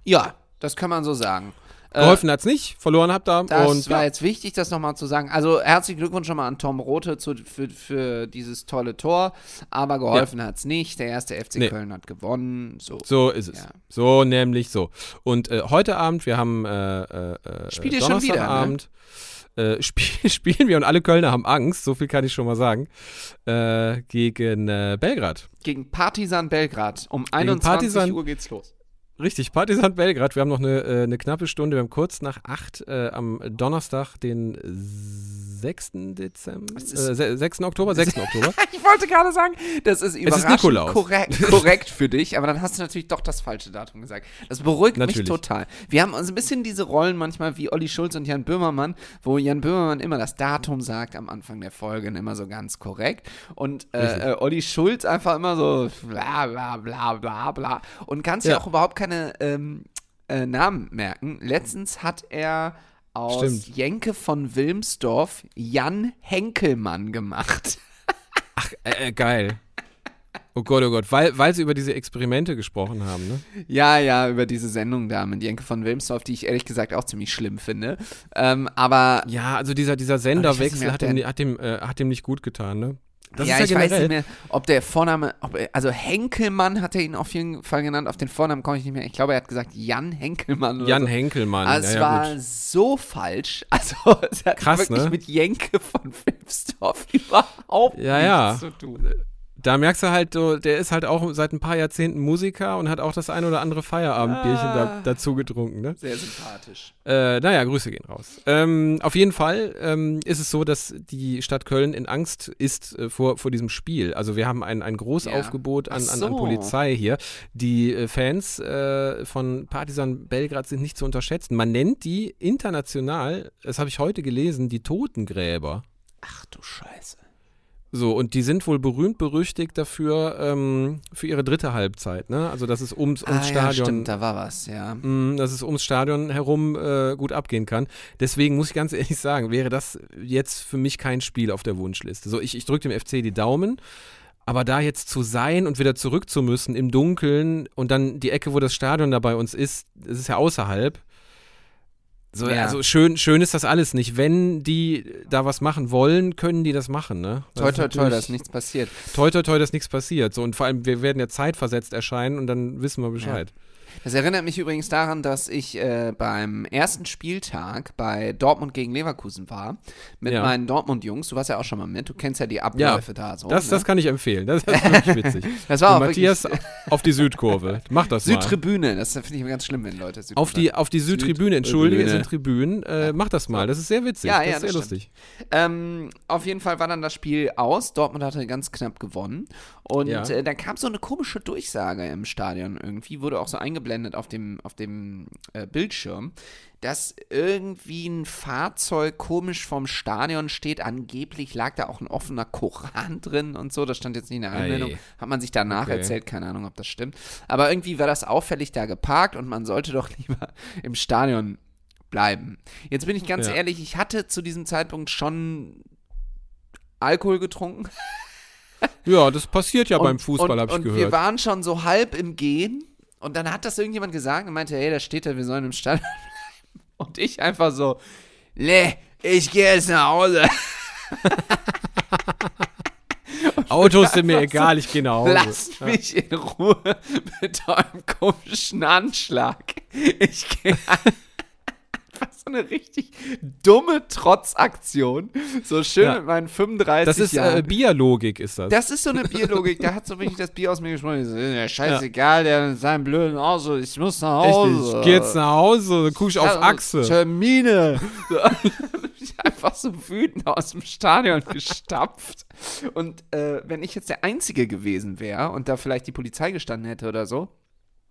Ja, das kann man so sagen. Äh, Geholfen hat's nicht, verloren habt ihr. Das und war ja, jetzt wichtig, das nochmal zu sagen. Also herzlichen Glückwunsch schon mal an Tom Rote zu, für, für dieses tolle Tor. Aber geholfen hat's nicht. Der erste FC Nee. Köln hat gewonnen. So. so ist es. Ja. So nämlich so. Und äh, heute Abend, wir haben äh, äh, Spielt ihr schon wieder, ne? Donnerstagabend, äh, spiel, spielen wir und alle Kölner haben Angst, so viel kann ich schon mal sagen, äh, gegen äh, Belgrad. Gegen Partizan Belgrad. Um 21 Partizan- Uhr geht's los. Richtig, Partisan Belgrad. Wir haben noch eine, äh, eine knappe Stunde. Wir haben kurz nach acht äh, am Donnerstag, den 6. Dezember, äh, ist- se- 6. Oktober, 6. Oktober. Ich wollte gerade sagen, das ist überraschend Nikolaus. korrekt, korrekt für dich, aber dann hast du natürlich doch das falsche Datum gesagt. Das beruhigt mich Natürlich. total. Wir haben uns ein bisschen diese Rollen manchmal wie Olli Schulz und Jan Böhmermann, wo Jan Böhmermann immer das Datum sagt am Anfang der Folge und immer so ganz korrekt und äh, äh, Olli Schulz einfach immer so bla bla bla bla bla und kann sich Ja. auch überhaupt keine ähm, äh, Namen merken. Letztens hat er aus Stimmt. Jenke von Wilmsdorf Jan Henkelmann gemacht. Ach, äh, äh, geil. Oh Gott, oh Gott, weil, weil sie über diese Experimente gesprochen haben, ne? Ja, ja, über diese Sendung da mit Jenke von Wilmsdorf, die ich ehrlich gesagt auch ziemlich schlimm finde. Ähm, aber Ja, also dieser, dieser Senderwechsel hat ihm, der- hat, ihm, äh, hat ihm nicht gut getan, ne? Das ja, ist ich ja weiß generell. nicht mehr, ob der Vorname, ob er, also Henkelmann hat er ihn auf jeden Fall genannt, auf den Vornamen komme ich nicht mehr. Ich glaube, er hat gesagt Jan Henkelmann oder Jan so. Henkelmann. Also ja, es ja, war gut. so falsch. Also es hat Krass, wirklich ne? mit Jenke von Wilmsdorf überhaupt Ja, nichts zu tun. Da merkst du halt, so, der ist halt auch seit ein paar Jahrzehnten Musiker und hat auch das ein oder andere Feierabendbierchen Ah. da, dazu getrunken, ne? Sehr sympathisch. Äh, naja, Grüße gehen raus. Ähm, auf jeden Fall ähm, ist es so, dass die Stadt Köln in Angst ist äh, vor, vor diesem Spiel. Also wir haben ein, ein Großaufgebot an, Ach an, an so. Polizei hier. Die äh, Fans äh, von Partisan Belgrad sind nicht zu unterschätzen. Man nennt die international, das habe ich heute gelesen, die Totengräber. Ach du Scheiße. So, und die sind wohl berühmt berüchtigt dafür, ähm, für ihre dritte Halbzeit, ne? Also, dass es ums, ums ah, Stadion. Ja, stimmt, da war was, ja. Mm, dass es ums Stadion herum äh, gut abgehen kann. Deswegen muss ich ganz ehrlich sagen, wäre das jetzt für mich kein Spiel auf der Wunschliste. So, ich, ich drücke dem FC die Daumen, aber da jetzt zu sein und wieder zurück zu müssen im Dunkeln und dann die Ecke, wo das Stadion da bei uns ist, das ist ja außerhalb. So, Ja. Also schön, schön ist das alles nicht. Wenn die da was machen wollen, können die das machen, ne? Das Toi, toi, toi, natürlich- da ist nichts passiert. toi, toi, toi, dass nichts passiert. So, und vor allem, wir werden ja zeitversetzt erscheinen und dann wissen wir Bescheid. Das erinnert mich übrigens daran, dass ich äh, beim ersten Spieltag bei Dortmund gegen Leverkusen war. Mit Ja. meinen Dortmund-Jungs. Du warst ja auch schon mal mit. Du kennst ja die Abläufe da so. Das, ne? das kann ich empfehlen. Das, das ist wirklich witzig. Das war auch Matthias auf die Südkurve. Mach das mal. Südtribüne. Das finde ich immer ganz schlimm, wenn Leute Süd Auf die, auf die Südtribüne, entschuldige, es sind Tribünen. Äh, Ja. Mach das mal, das ist sehr witzig. Ja, das ja, ist sehr das lustig. Ähm, auf jeden Fall war dann das Spiel aus. Dortmund hatte ganz knapp gewonnen. Und Ja. äh, dann kam so eine komische Durchsage im Stadion irgendwie, wurde auch so eingeblendet auf dem, auf dem äh, Bildschirm, dass irgendwie ein Fahrzeug komisch vom Stadion steht. Angeblich lag da auch ein offener Koran drin und so. Das stand jetzt nicht in der Anmeldung. Ei. Hat man sich danach Okay. erzählt, keine Ahnung, ob das stimmt. Aber irgendwie war das auffällig da geparkt und man sollte doch lieber im Stadion bleiben. Jetzt bin ich ganz Ja. ehrlich, ich hatte zu diesem Zeitpunkt schon Alkohol getrunken. Ja, das passiert ja und, beim Fußball, habe ich und wir gehört. waren schon so halb im Gehen und dann hat das irgendjemand gesagt und meinte, hey, da steht da, wir sollen im Stadion bleiben. Und ich einfach so, nee, ich gehe jetzt nach Hause. Autos sind mir egal, ich gehe nach Hause. Lasst mich in Ruhe mit eurem komischen Anschlag. Ich gehe so eine richtig dumme Trotzaktion. So schön Ja. mit meinen 35 Das ist Jahren. äh, Bierlogik, ist das. Das ist so eine Bierlogik, da hat so wirklich das Bier aus mir gesprochen. Ich so, Ja, scheißegal, der mit seinem blöden Auto, ich muss nach Hause. Richtig, ich gehe jetzt nach Hause, dann ich auf Achse. Termine. Einfach so wütend aus dem Stadion gestapft. Und äh, wenn ich jetzt der Einzige gewesen wäre und da vielleicht die Polizei gestanden hätte oder so,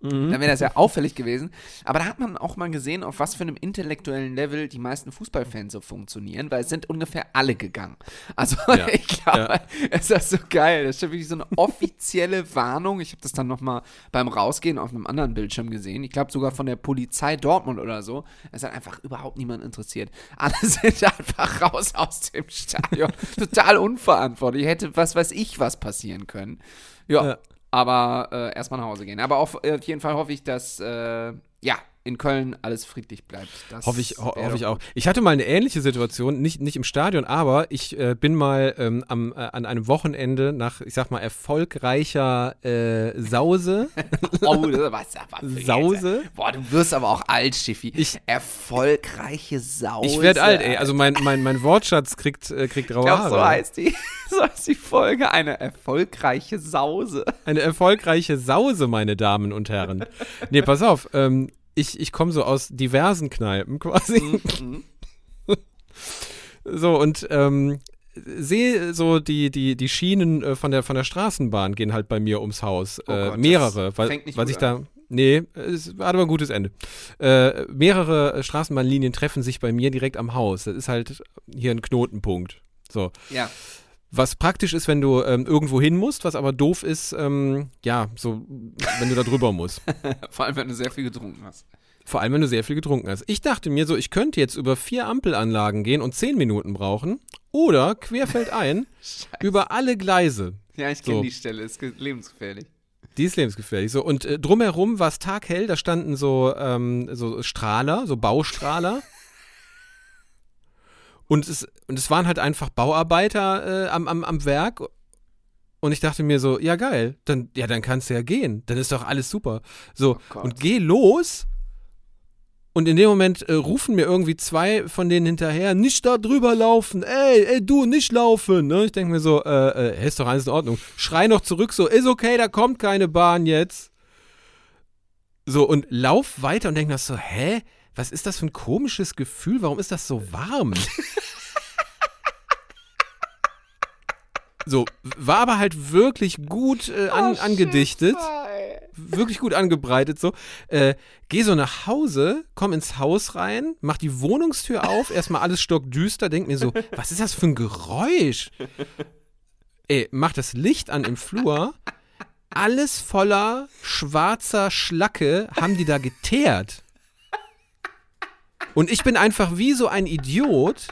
Mhm. dann wäre das ja auffällig gewesen. Aber da hat man auch mal gesehen, auf was für einem intellektuellen Level die meisten Fußballfans so funktionieren, weil es sind ungefähr alle gegangen. Also Ja, ich glaube, ja. es ist so geil. Das ist schon wirklich so eine offizielle Warnung. Ich habe das dann nochmal beim Rausgehen auf einem anderen Bildschirm gesehen. Ich glaube sogar von der Polizei Dortmund oder so. Es hat einfach überhaupt niemand interessiert. Alle sind einfach raus aus dem Stadion. Total unverantwortlich. Hätte was weiß ich was passieren können. Ja. Ja. Aber äh, erstmal nach Hause gehen. Aber auf, äh, jeden Fall hoffe ich, dass äh, ja, in Köln alles friedlich bleibt. Das Hoffe ich, ho hoffe ich auch. Ich hatte mal eine ähnliche Situation, nicht, nicht im Stadion, aber ich äh, bin mal ähm, am, äh, an einem Wochenende nach, ich sag mal, erfolgreicher äh, Sause. Oh, das was, was Sause? Boah, du wirst aber auch alt, Schiffi. Ich- Erfolgreiche Sause. Ich werde alt, ey. Also mein, mein, mein Wortschatz kriegt, äh, kriegt glaub, Haare. so heißt die, so heißt die Folge. Eine erfolgreiche Sause. Eine erfolgreiche Sause, meine Damen und Herren. Nee, pass auf. Ähm, ich ich komme so aus diversen Kneipen quasi. Mhm. So, und ähm, sehe so die, die, die Schienen äh, von, der, von der Straßenbahn gehen halt bei mir ums Haus. Oh äh, Gott, mehrere, das weil, weil sich da. Nee, es hat aber ein gutes Ende. Äh, mehrere Straßenbahnlinien treffen sich bei mir direkt am Haus. Das ist halt hier ein Knotenpunkt. So. Ja. Was praktisch ist, wenn du ähm, irgendwo hin musst, was aber doof ist, ähm, ja, so, wenn du da drüber musst. Vor allem, wenn du sehr viel getrunken hast. Vor allem, wenn du sehr viel getrunken hast. Ich dachte mir so, ich könnte jetzt über vier Ampelanlagen gehen und zehn Minuten brauchen. Oder querfeldein über alle Gleise. Ja, ich kenne So. die Stelle, ist ge- lebensgefährlich. Die ist lebensgefährlich. So. Und äh, drumherum war es taghell, da standen so, ähm, so Strahler, so Baustrahler. und, es, und es waren halt einfach Bauarbeiter äh, am, am, am Werk. Und ich dachte mir so, ja geil, dann, ja, dann kannst du ja gehen. Dann ist doch alles super. So, Oh und geh los. Und in dem Moment äh, rufen mir irgendwie zwei von denen hinterher, nicht da drüber laufen, ey, ey, du, nicht laufen. Ne? Ich denke mir so, äh, äh, ist doch alles in Ordnung. Schrei noch zurück, so, ist okay, da kommt keine Bahn jetzt. So, und lauf weiter und denk mir so, hä? Was ist das für ein komisches Gefühl? Warum ist das so warm? so, war aber halt wirklich gut äh, an, angedichtet wirklich gut angebreitet so. Äh, geh so nach Hause, komm ins Haus rein, mach die Wohnungstür auf, erstmal alles stockdüster, denk mir so, was ist das für ein Geräusch? Ey, mach das Licht an im Flur, alles voller schwarzer Schlacke haben die da geteert. Und ich bin einfach wie so ein Idiot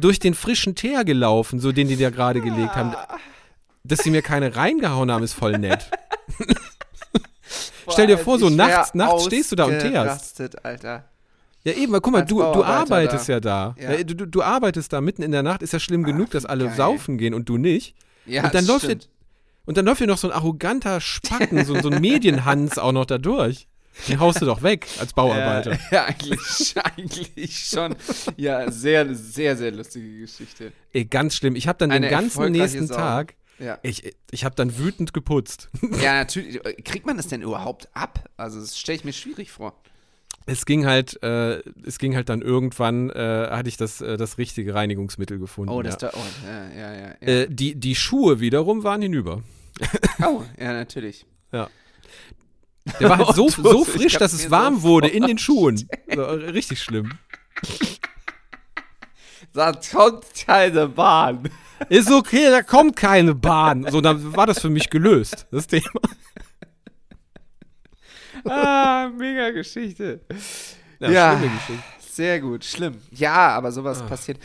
durch den frischen Teer gelaufen, so den die da gerade gelegt haben. Dass sie mir keine reingehauen haben, ist voll nett. Stell dir vor, so nachts, nachts stehst du da und teerst. Alter. Ja, eben, weil guck mal, Als du, du arbeitest da. ja da. Ja. Ja, Du, du, arbeitest da mitten in der Nacht, ist ja schlimm genug, dass alle geil. saufen gehen und du nicht. Ja, und, dann das läuft dir, stimmt. und dann läuft dir noch so ein arroganter Spacken, so, so ein Medienhans auch noch da durch. Den haust du doch weg als Bauarbeiter. Ja, ja eigentlich, eigentlich schon. Ja, sehr, sehr, sehr lustige Geschichte. Ey, ganz schlimm. Ich habe dann Eine den ganzen nächsten Sau. Tag, Ja. ich, ich habe dann wütend geputzt. ja, natürlich. Kriegt man das denn überhaupt ab? Also, das stelle ich mir schwierig vor. Es ging halt, äh, es ging halt dann irgendwann, äh, hatte ich das, äh, das richtige Reinigungsmittel gefunden. Oh, das ja. da. Oh, ja, ja, ja. ja. Äh, die, die Schuhe wiederum waren hinüber. oh, ja, natürlich. Ja. Der war halt so, so frisch, dass es warm so wurde in den Schuhen. So, richtig schlimm. Da kommt keine Bahn. Ist okay, da kommt keine Bahn. So, dann war das für mich gelöst, das Thema. Ah, mega Geschichte. Ja, Ja. schlimme Geschichte. Sehr gut, schlimm. Ja, aber sowas Ah. passiert.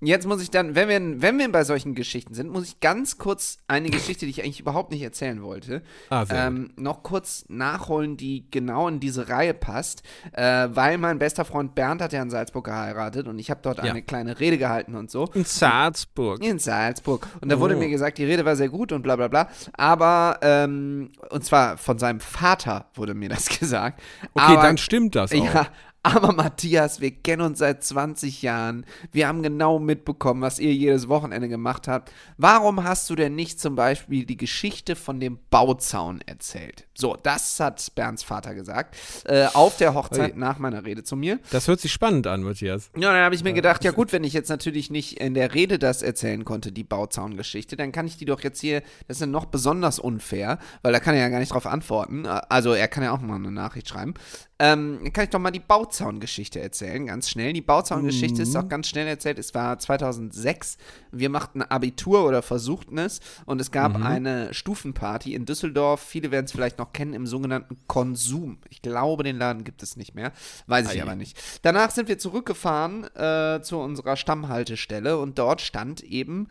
Jetzt muss ich dann, wenn wir, wenn wir bei solchen Geschichten sind, muss ich ganz kurz eine Geschichte, die ich eigentlich überhaupt nicht erzählen wollte, Ah, ähm, noch kurz nachholen, die genau in diese Reihe passt, äh, weil mein bester Freund Bernd hat ja in Salzburg geheiratet und ich habe dort Ja. eine kleine Rede gehalten und so. In Salzburg. In Salzburg. Und da wurde Oh. mir gesagt, die Rede war sehr gut und bla bla bla. Aber, ähm, und zwar von seinem Vater wurde mir das gesagt. Okay, aber, dann stimmt das auch. Ja, aber Matthias, wir kennen uns seit 20 Jahren. Wir haben genau mitbekommen, was ihr jedes Wochenende gemacht habt. Warum hast du denn nicht zum Beispiel die Geschichte von dem Bauzaun erzählt? So, das hat Bernds Vater gesagt. Äh, auf der Hochzeit Ui. nach meiner Rede zu mir. Das hört sich spannend an, Matthias. Ja, dann habe ich mir gedacht, ja gut, wenn ich jetzt natürlich nicht in der Rede das erzählen konnte, die Bauzaungeschichte, dann kann ich die doch jetzt hier, das ist ja noch besonders unfair, weil da kann er ja gar nicht drauf antworten. Also er kann ja auch mal eine Nachricht schreiben. Ähm, dann kann ich doch mal die Bauzaungeschichte erzählen, ganz schnell. Die Bauzaungeschichte ist auch ganz schnell erzählt. Es war 2006. Wir machten Abitur oder versuchten es und es gab eine Stufenparty in Düsseldorf. Viele werden es vielleicht noch kennen im sogenannten Konsum. Ich glaube, den Laden gibt es nicht mehr. Weiß ich Ei. aber nicht. Danach sind wir zurückgefahren äh, zu unserer Stammhaltestelle und dort stand eben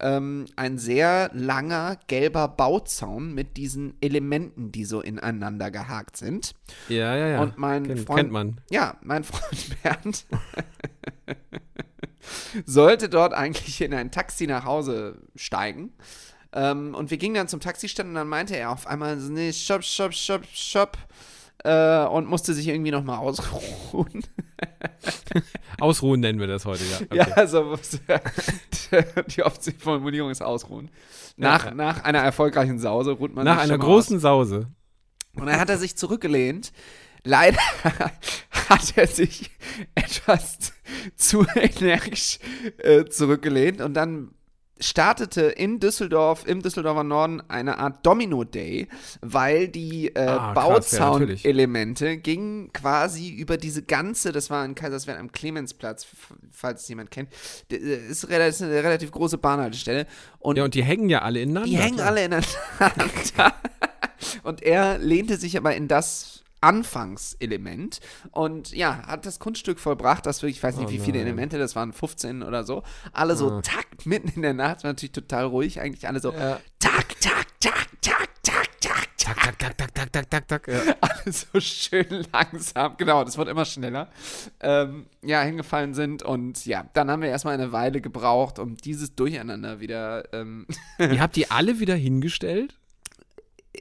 ähm, ein sehr langer gelber Bauzaun mit diesen Elementen, die so ineinander gehakt sind. Ja, ja, ja. Und mein Kennt- Freund, kennt man. Ja, mein Freund Bernd sollte dort eigentlich in ein Taxi nach Hause steigen. Ähm, und wir gingen dann zum Taxistand und dann meinte er auf einmal, nee, stopp, stopp, stopp, stopp. Äh, und musste sich irgendwie nochmal ausruhen. Ausruhen nennen wir das heute, ja. Okay. Ja, also die offizielle Formulierung ist ausruhen. Nach, Ja. nach einer erfolgreichen Sause ruht man Nach sich einer großen Sause. Aus. Und dann hat er sich zurückgelehnt. Leider hat er sich etwas zu energisch äh, zurückgelehnt und dann startete in Düsseldorf, im Düsseldorfer Norden, eine Art Domino-Day, weil die äh, Ah, krass, ja. Bauzaun-Elemente gingen quasi über diese ganze, das war in Kaiserswerth am Clemensplatz, falls es jemand kennt, äh, ist, eine relativ große Bahnhaltestelle und Ja, und die hängen ja alle ineinander. die hängen alle ineinander. und er lehnte sich aber in das Anfangselement und ja, hat das Kunststück vollbracht, das wirklich, ich weiß nicht, Oh wie viele. Elemente, das waren 15 oder so, alle so Ah. takt mitten in der Nacht, war natürlich total ruhig, eigentlich alle so Ja. tak, tak, tak, tak, tak, Tak, tak, tak, tak, tak, tak, tak, tak. Ja. alle so schön langsam, genau, das wird immer schneller, ähm, ja, hingefallen sind und ja, dann haben wir erstmal eine Weile gebraucht, um dieses Durcheinander wieder ähm, Ihr habt die alle wieder hingestellt?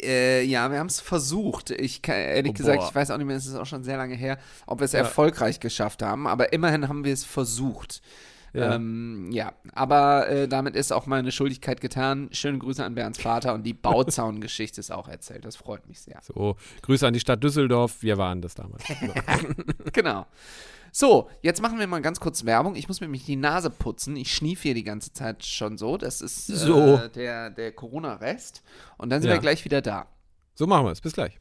Äh, ja, wir haben es versucht. Ich kann, ehrlich Oh, gesagt, boah. ich weiß auch nicht mehr, es ist auch schon sehr lange her, ob wir es Ja. erfolgreich geschafft haben, aber immerhin haben wir es versucht. Ja. Ähm, ja. aber äh, damit ist auch meine Schuldigkeit getan. Schöne Grüße an Bernds Vater und die Bauzaun-Geschichte ist auch erzählt. Das freut mich sehr. So, Grüße an die Stadt Düsseldorf. Wir waren das damals. Genau. So, jetzt machen wir mal ganz kurz Werbung. Ich muss mir nämlich die Nase putzen. Ich schnief hier die ganze Zeit schon so. Das ist äh, So. der, der Corona-Rest. Und dann sind Ja. wir gleich wieder da. so machen wir es. Bis gleich.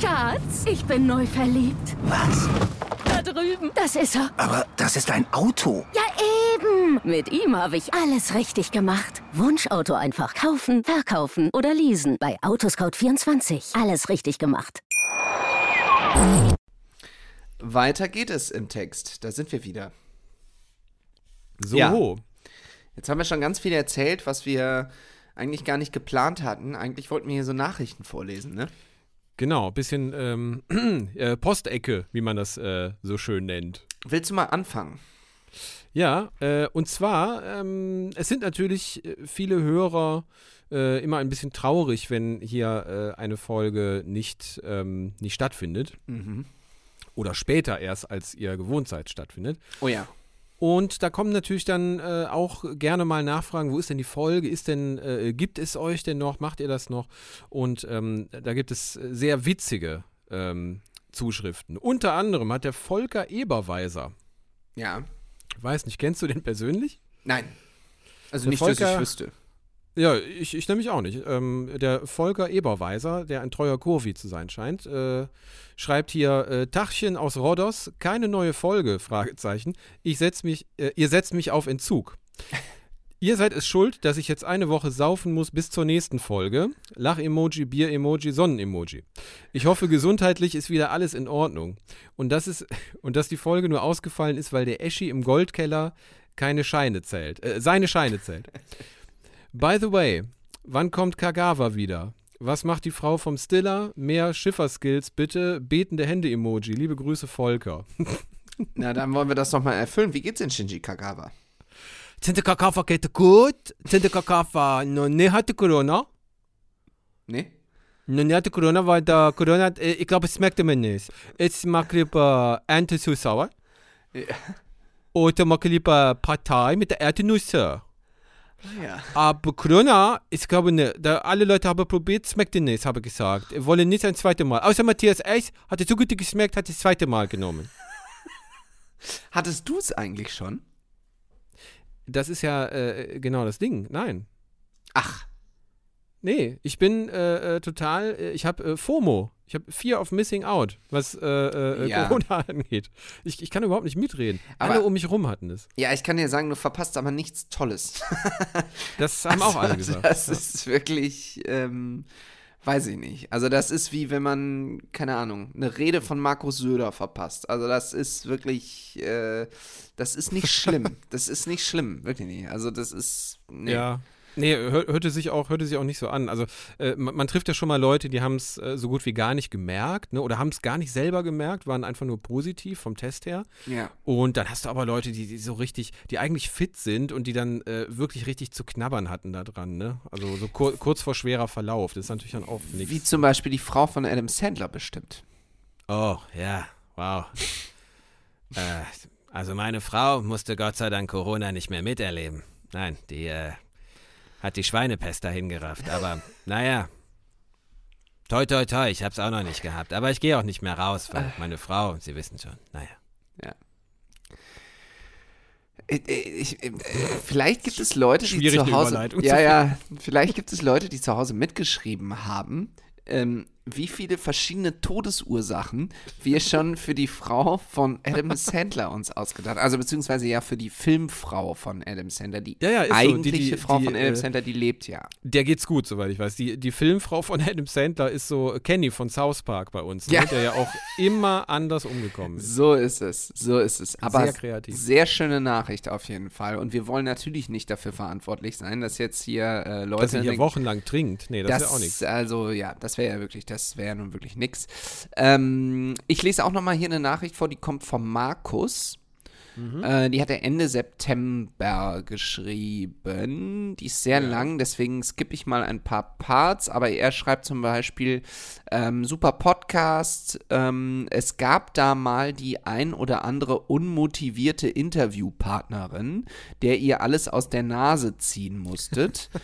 Schatz, ich bin neu verliebt. Was? Da drüben. Das ist er. Aber das ist ein Auto. Ja, eben. Mit ihm habe ich alles richtig gemacht. Wunschauto einfach kaufen, verkaufen oder leasen. Bei Autoscout24. Alles richtig gemacht. Weiter geht es im Text. Da sind wir wieder. So. Ja. Jetzt haben wir schon ganz viel erzählt, was wir eigentlich gar nicht geplant hatten. Eigentlich wollten wir hier so Nachrichten vorlesen, ne? Genau, bisschen ähm, äh, Postecke, wie man das äh, so schön nennt. Willst du mal anfangen? Ja, äh, und zwar, ähm, es sind natürlich äh, viele Hörer äh, immer ein bisschen traurig, wenn hier äh, eine Folge nicht, ähm, nicht stattfindet. Oder später erst, als ihr gewohnt seid, stattfindet. Oh ja. Und da kommen natürlich dann äh, auch gerne mal Nachfragen, wo ist denn die Folge? Ist denn, äh, gibt es euch denn noch? Macht ihr das noch? Und ähm, da gibt es äh, sehr witzige ähm, Zuschriften. Unter anderem hat der Volker Eberweiser, Ja. weiß nicht, kennst du den persönlich? Nein. Also Der nicht, dass ich Volker- wüsste. Ja, ich, ich nämlich auch nicht. Ähm, der Volker Eberweiser, der ein treuer Kurvi zu sein scheint, äh, schreibt hier äh, Tachchen aus Rhodos, keine neue Folge, Fragezeichen. Ich setz mich, äh, ihr setzt mich auf Entzug. Ihr seid es schuld, dass ich jetzt eine Woche saufen muss bis zur nächsten Folge. Lach-Emoji, Bier-Emoji, Sonnen-Emoji. Ich hoffe, gesundheitlich ist wieder alles in Ordnung. Und dass, es, und dass die Folge nur ausgefallen ist, weil der Eschi im Goldkeller keine Scheine zählt, äh, seine Scheine zählt. By the way, wann kommt Kagawa wieder? Was macht die Frau vom Stiller? Mehr Schifferskills, bitte. Betende Hände-Emoji. Liebe Grüße, Volker. Na, dann wollen wir das doch mal erfüllen. Wie geht's in Shinji Kagawa? Tinte Kakawa geht gut. Tinte Kakawa noch nie hatte Corona. Nee? Noch nie hatte Corona, weil der Corona, äh, ich glaube, es schmeckte mir nicht. Ich mag lieber Ente zu sauer. Ja. Oder mag lieber Partei mit der Erdnüsse. Ja. Aber Corona, ich glaube nicht. Da alle Leute haben probiert, schmeckte nicht, habe ich gesagt. Wir wollen nicht ein zweites Mal. Außer Matthias Eis hat es so gut geschmeckt, hat das zweite Mal genommen. Hattest du es eigentlich schon? Das ist ja äh, genau das Ding. Nein. Ach, Nee, ich bin äh, äh, total, äh, ich habe äh, FOMO. Ich habe Fear of Missing Out, was äh, äh, Ja. Corona angeht. Ich, ich kann überhaupt nicht mitreden. Aber- alle um mich rum hatten es. ja, ich kann dir sagen, du verpasst aber nichts Tolles. Das haben auch alle Also, gesagt. Das ist wirklich, ähm, weiß ich nicht. Also das ist wie wenn man, keine Ahnung, eine Rede von Markus Söder verpasst. Also das ist wirklich, äh, das ist nicht schlimm. das ist nicht schlimm, wirklich nicht. Also das ist, nee. Ja. Nee, hör, hörte sich auch, hörte sich auch nicht so an. Also äh, man, man trifft ja schon mal Leute, die haben es äh, so gut wie gar nicht gemerkt, ne? Oder haben es gar nicht selber gemerkt, waren einfach nur positiv vom Test her. Ja. Und dann hast du aber Leute, die, die so richtig, die eigentlich fit sind und die dann äh, wirklich richtig zu knabbern hatten da dran, ne? Also so kur kurz vor schwerer Verlauf. Das ist natürlich dann auch Wie nichts. zum Beispiel die Frau von Adam Sandler bestimmt. Oh, ja, wow. äh, also meine Frau musste Gott sei Dank Corona nicht mehr miterleben. Nein, die äh, hat die Schweinepest dahin gerafft. Aber naja. Toi, toi, toi, ich hab's auch noch nicht gehabt. Aber ich gehe auch nicht mehr raus, weil äh. meine Frau, Sie wissen schon, naja. Ja. Äh, äh, ich, ich, vielleicht gibt es Leute, die zu Hause. Ja, ja. Vielleicht gibt es Leute, die zu Hause mitgeschrieben haben. Ähm, wie viele verschiedene Todesursachen wir schon für die Frau von Adam Sandler uns ausgedacht haben. Also beziehungsweise ja für die Filmfrau von Adam Sandler. Die Ja, ja, ist so. Die- eigentliche die- Frau die, von Adam äh, Sandler, die lebt ja. Der geht's gut, soweit ich weiß. Die, die Filmfrau von Adam Sandler ist so Kenny von South Park bei uns, ne? Ja. der ja auch immer anders umgekommen ist. So ist es, so ist es. Aber Sehr kreativ. sehr schöne Nachricht auf jeden Fall. Und wir wollen natürlich nicht dafür verantwortlich sein, dass jetzt hier äh, Leute Dass sie hier wochenlang trinkt. Nee, das, Das, ja auch nichts. also ja, das wäre ja wirklich, das wäre ja nun wirklich nix. Ähm, ich lese auch nochmal hier eine Nachricht vor, die kommt von Markus. Mhm. Äh, die hat er Ende September geschrieben. Die ist sehr lang, deswegen skippe ich mal ein paar Parts. Aber er schreibt zum Beispiel: ähm, Super Podcast. Ähm, es gab da mal die ein oder andere unmotivierte Interviewpartnerin, der ihr alles aus der Nase ziehen musstet.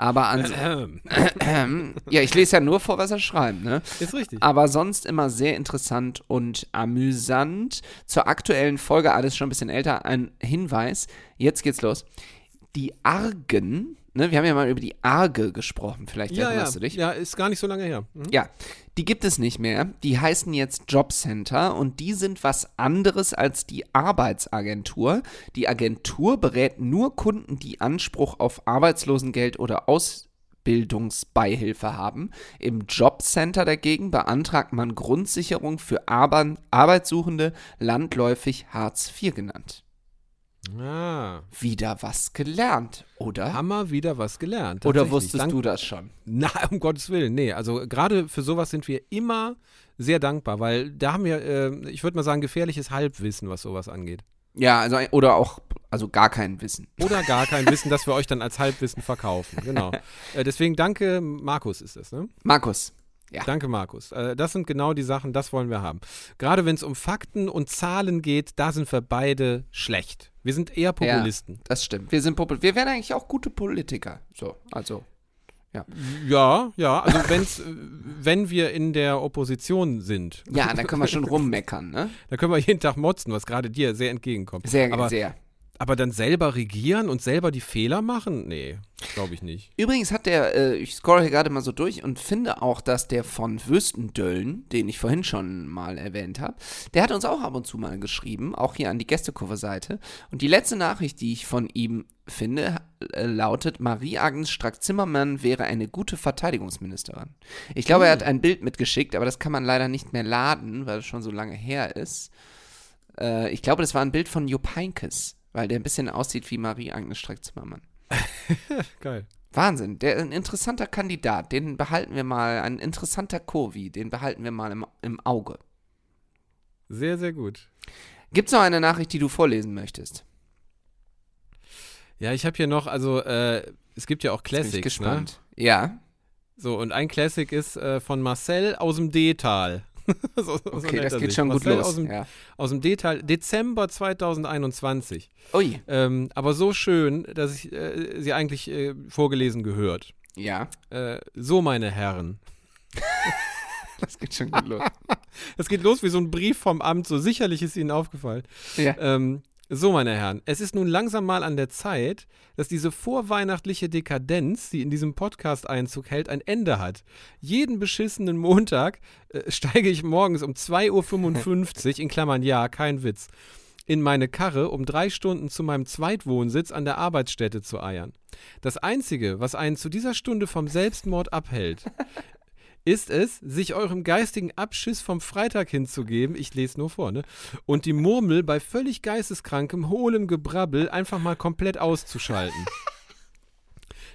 Aber an, Ähm, ja, ich lese ja nur vor, was er schreibt, ne? ist richtig. Aber sonst immer sehr interessant und amüsant. Zur aktuellen Folge, alles schon ein bisschen älter, ein Hinweis. Jetzt geht's los. Die Argen, ne, wir haben ja mal über die Arge gesprochen, vielleicht ja, ja, erinnerst du dich? ja, ist gar nicht so lange her. Mhm. Ja, die gibt es nicht mehr. Die heißen jetzt Jobcenter und die sind was anderes als die Arbeitsagentur. Die Agentur berät nur Kunden, die Anspruch auf Arbeitslosengeld oder Ausbildungsbeihilfe haben. Im Jobcenter dagegen beantragt man Grundsicherung für Arbe Arbeitssuchende, landläufig Hartz IV genannt. Ah, Wieder was gelernt, oder? haben wir wieder was gelernt. Oder wusstest Dank- du das schon? Na, um Gottes Willen, nee. Also gerade für sowas sind wir immer sehr dankbar, weil da haben wir, äh, ich würde mal sagen, gefährliches Halbwissen, was sowas angeht. Ja, also oder auch also gar kein Wissen. Oder gar kein Wissen, das wir euch dann als Halbwissen verkaufen. Genau. Äh, deswegen danke, Markus ist es, ne? Markus, Ja. Danke, Markus. Äh, das sind genau die Sachen, das wollen wir haben. Gerade wenn es um Fakten und Zahlen geht, da sind wir beide schlecht. Wir sind eher Populisten. Das stimmt. Wir sind Popul Wir wären eigentlich auch gute Politiker. So, also. Ja, ja, also wenn's, wenn wir in der Opposition sind, Ja, dann können wir schon rummeckern, ne? da können wir jeden Tag motzen, was gerade dir sehr entgegenkommt. Sehr, aber, sehr. Aber dann selber regieren und selber die Fehler machen? Nee, glaube ich nicht. Übrigens hat der, äh, ich scroll hier gerade mal so durch und finde auch, dass der von Wüstendöllen, den ich vorhin schon mal erwähnt habe, der hat uns auch ab und zu mal geschrieben, auch hier an die Gästekurve-Seite. Und die letzte Nachricht, die ich von ihm finde, äh, lautet, Marie-Agnes Strack-Zimmermann wäre eine gute Verteidigungsministerin. Ich glaube, er hat ein Bild mitgeschickt, aber das kann man leider nicht mehr laden, weil es schon so lange her ist. Äh, ich glaube, das war ein Bild von Jupp Heynckes, weil der ein bisschen aussieht wie Marie-Agnes Strack-Zimmermann. Geil. Wahnsinn, der ein interessanter Kandidat, den behalten wir mal, ein interessanter Kurvi, den behalten wir mal im, im Auge. Sehr, sehr gut. Gibt es noch eine Nachricht, die du vorlesen möchtest? Ja, ich habe hier noch, also äh, es gibt ja auch Jetzt bin Classics, ich ne? gespannt. Ja, So, und ein Classic ist äh, von Marcel aus dem D-Tal. so, okay, das geht sich. schon gut los. Aus dem, ja. aus dem D-Tal, Dezember 2021. Ui, Ähm, aber so schön, dass ich äh, sie eigentlich äh, vorgelesen gehört. ja, Äh, so, meine Herren. das geht schon gut los. Das geht los wie so ein Brief vom Amt, so sicherlich ist Ihnen aufgefallen. ja. Ähm, so, meine Herren, es ist nun langsam mal an der Zeit, dass diese vorweihnachtliche Dekadenz, die in diesem Podcast Einzug hält, ein Ende hat. Jeden beschissenen Montag äh, steige ich morgens um 2.55 Uhr, in Klammern ja, kein Witz, in meine Karre, um drei Stunden zu meinem Zweitwohnsitz an der Arbeitsstätte zu eiern. Das Einzige, was einen zu dieser Stunde vom Selbstmord abhält, ist es, sich eurem geistigen Abschiss vom Freitag hinzugeben, ich lese nur vor, ne? Und die Murmel bei völlig geisteskrankem, hohlem Gebrabbel einfach mal komplett auszuschalten.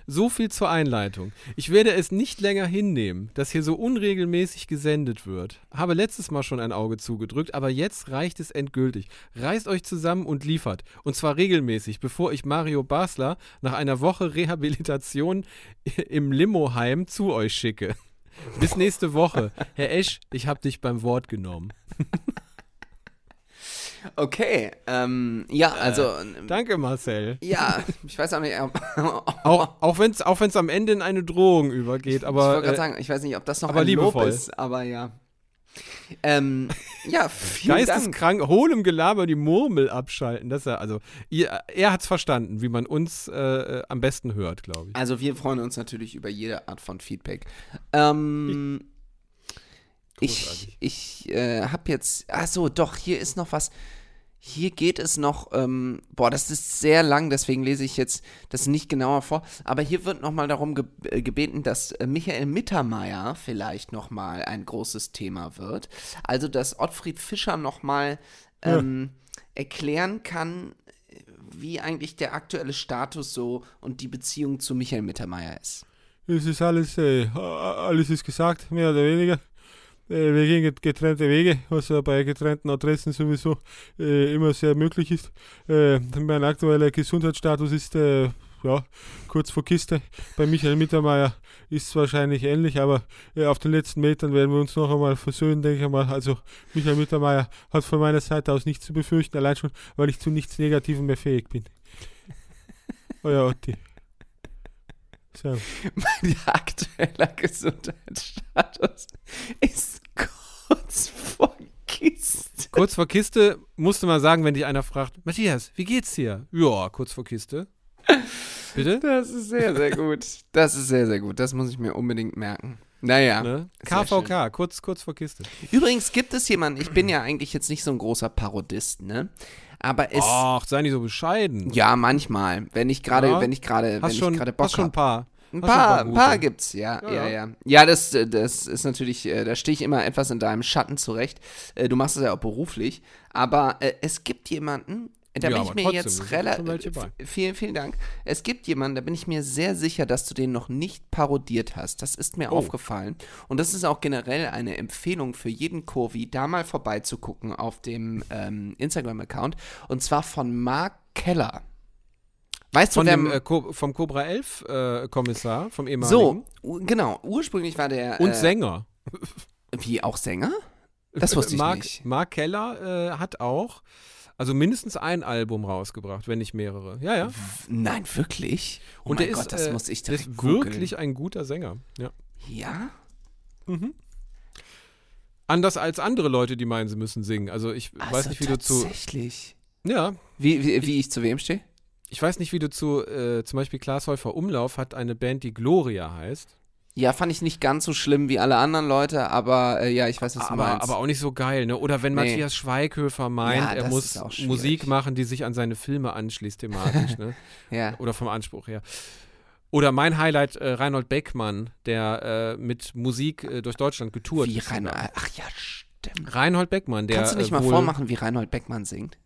So viel zur Einleitung. Ich werde es nicht länger hinnehmen, dass hier so unregelmäßig gesendet wird. Habe letztes Mal schon ein Auge zugedrückt, aber jetzt reicht es endgültig. Reißt euch zusammen und liefert. Und zwar regelmäßig, bevor ich Mario Basler nach einer Woche Rehabilitation im Limoheim zu euch schicke. Bis nächste Woche. Herr Esch, ich hab dich beim Wort genommen. Okay, ähm, ja, also, Danke, Marcel. ja, ich weiß auch nicht, ob, Auch, auch wenn es auch wenn's am Ende in eine Drohung übergeht, ich aber wollte gerade äh, sagen, ich weiß nicht, ob das noch aber ein Lob liebevoll. ist, aber ja. Ähm, ja, vielen Dank. Geisteskrank, hohlem Gelaber die Murmel abschalten. Das ja, also, ihr, er hat's verstanden, wie man uns äh, äh, am besten hört, glaube ich. Also wir freuen uns natürlich über jede Art von Feedback. Ähm, ich Großartig. ich äh, habe jetzt, ach so, doch, hier ist noch was. Hier geht es noch, ähm, boah, das ist sehr lang, deswegen lese ich jetzt das nicht genauer vor. Aber hier wird nochmal darum ge äh, gebeten, dass äh, Michael Mittermeier vielleicht nochmal ein großes Thema wird. Also, dass Ottfried Fischer nochmal ähm, erklären kann, äh, wie eigentlich der aktuelle Status so und die Beziehung zu Michael Mittermeier ist. Es ist alles, äh, alles ist gesagt, mehr oder weniger. Äh, wir gehen get- getrennte Wege, was ja bei getrennten Adressen sowieso äh, immer sehr möglich ist. Äh, mein aktueller Gesundheitsstatus ist äh, ja, kurz vor Kiste. Bei Michael Mittermeier ist es wahrscheinlich ähnlich, aber äh, auf den letzten Metern werden wir uns noch einmal versöhnen, denke ich mal. Also Michael Mittermeier hat von meiner Seite aus nichts zu befürchten, allein schon, weil ich zu nichts Negativem mehr fähig bin. Euer Otti. So. Mein aktueller Gesundheitsstatus ist kurz vor Kiste. Kurz vor Kiste musste man sagen, wenn dich einer fragt, Matthias, wie geht's dir? Ja, kurz vor Kiste. Bitte? Das ist sehr, sehr gut. Das ist sehr, sehr gut. Das muss ich mir unbedingt merken. Naja. Ne? KVK, kurz, kurz vor Kiste. Übrigens gibt es jemanden, ich bin ja eigentlich jetzt nicht so ein großer Parodist, ne? Aber es. Ach, sei nicht so bescheiden. Ja, manchmal. Wenn ich gerade, Ja. wenn ich gerade, wenn ich schon, gerade Bock hast schon ein habe. paar. Ein paar, ein paar gibt's, ja, ja, Ja, ja. ja. Das, äh, das ist natürlich, äh, da stehe ich immer etwas in deinem Schatten zurecht. Äh, Du machst es ja auch beruflich, aber es gibt jemanden, da Ja, bin ich mir trotzdem, jetzt relativ. Vielen, vielen Dank. Es gibt jemanden, da bin ich mir sehr sicher, dass du den noch nicht parodiert hast. Das ist mir Oh. aufgefallen. Und das ist auch generell eine Empfehlung für jeden Kurvi, da mal vorbeizugucken auf dem ähm, Instagram-Account. Und zwar von Mark Keller. Weißt Von du, dem, äh, Co vom Cobra 11 äh, Kommissar, vom ehemaligen. so, genau. Ursprünglich war der. Und äh, Sänger. Wie auch Sänger? Das wusste ich Mark, nicht. Mark Keller äh, hat auch, also mindestens ein Album rausgebracht, wenn nicht mehrere. Ja, ja. Nein, wirklich? Oh Und mein Gott, ist, das äh, muss ich direkt ist googeln. wirklich ein guter Sänger. Ja. Ja? Anders als andere Leute, die meinen, sie müssen singen. Also ich Also weiß nicht, wie du zu. tatsächlich. Ja, Wie, wie, wie ich zu wem stehe? ich weiß nicht, wie du zu, äh, zum Beispiel Klaas Häufer Umlauf hat eine Band, die Gloria heißt. Ja, fand ich nicht ganz so schlimm wie alle anderen Leute, aber äh, ja, ich weiß, was du Aber, meinst. aber auch nicht so geil, ne? Oder wenn Nee. Matthias Schweighöfer meint, Ja, er muss. Musik machen, die sich an seine Filme anschließt thematisch, ne? ja. Oder vom Anspruch her. Oder mein Highlight, äh, Reinhold Beckmann, der äh, mit Musik äh, durch Deutschland getourt Wie ist. Reinhold. Ach ja, stimmt. Reinhold Beckmann, der Kannst du nicht äh, mal wohl vormachen, wie Reinhold Beckmann singt?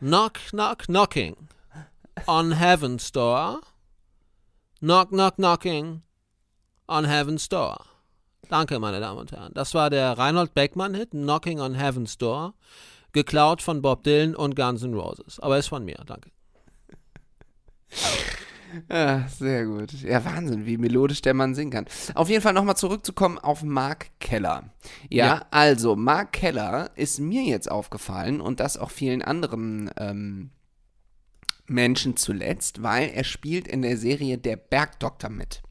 Knock, knock, knocking. On Heaven's Door. Knock, knock, knocking. On Heaven's Door. Danke, meine Damen und Herren. Das war der Reinhold Beckmann-Hit, Knocking on Heaven's Door. Geklaut von Bob Dylan und Guns N' Roses. Aber ist von mir, danke. Ja, sehr gut. Ja, Wahnsinn, wie melodisch der Mann singen kann. Auf jeden Fall nochmal zurückzukommen auf Mark Keller. Ja, Ja. also Mark Keller ist mir jetzt aufgefallen und das auch vielen anderen ähm, Menschen zuletzt, weil er spielt in der Serie Der Bergdoktor mit.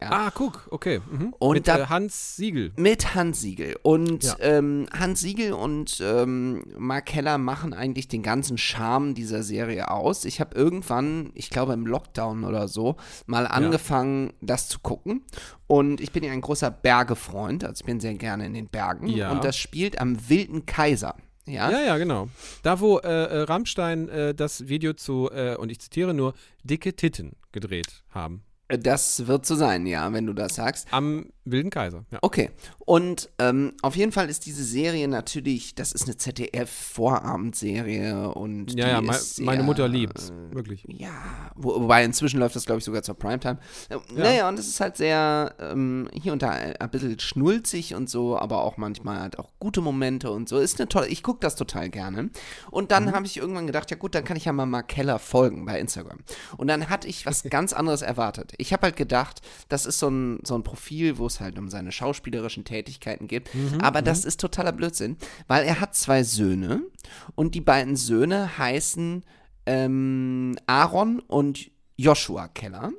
Ah, guck, okay. Mhm. Und Mit da- äh, Hans Siegel. Mit Hans Siegel. Und Ja. ähm, Hans Siegel und ähm, Mark Keller machen eigentlich den ganzen Charme dieser Serie aus. Ich habe irgendwann, ich glaube im Lockdown oder so, mal angefangen, das zu gucken. Und ich bin ja ein großer Bergefreund, also ich bin sehr gerne in den Bergen. Ja. Und das spielt am Wilden Kaiser. Ja, Ja, ja, genau. Da, wo äh, äh, Rammstein äh, das Video zu, äh, und ich zitiere nur, dicke Titten gedreht haben. das wird so sein, ja, wenn du das sagst. Am Wilden Kaiser. Ja. Okay. Und ähm, auf jeden Fall ist diese Serie natürlich, das ist eine ZDF-Vorabendserie und Ja, ja, mei- ist meine sehr, Mutter liebt's. Wirklich. Ja, wo, wobei inzwischen läuft das, glaube ich, sogar zur Primetime. Äh, Naja, und es ist halt sehr ähm, hier und da ein bisschen schnulzig und so, aber auch manchmal halt auch gute Momente und so. Ist eine tolle, ich gucke das total gerne. Und dann habe ich irgendwann gedacht, ja gut, dann kann ich ja mal Mark Keller folgen bei Instagram. Und dann hatte ich was ganz anderes erwartet. Ich habe halt gedacht, das ist so ein, so ein Profil, wo es halt um seine schauspielerischen Tätigkeiten geht. aber das ist totaler Blödsinn, weil er hat zwei Söhne und die beiden Söhne heißen ähm, Aaron und Joshua Keller.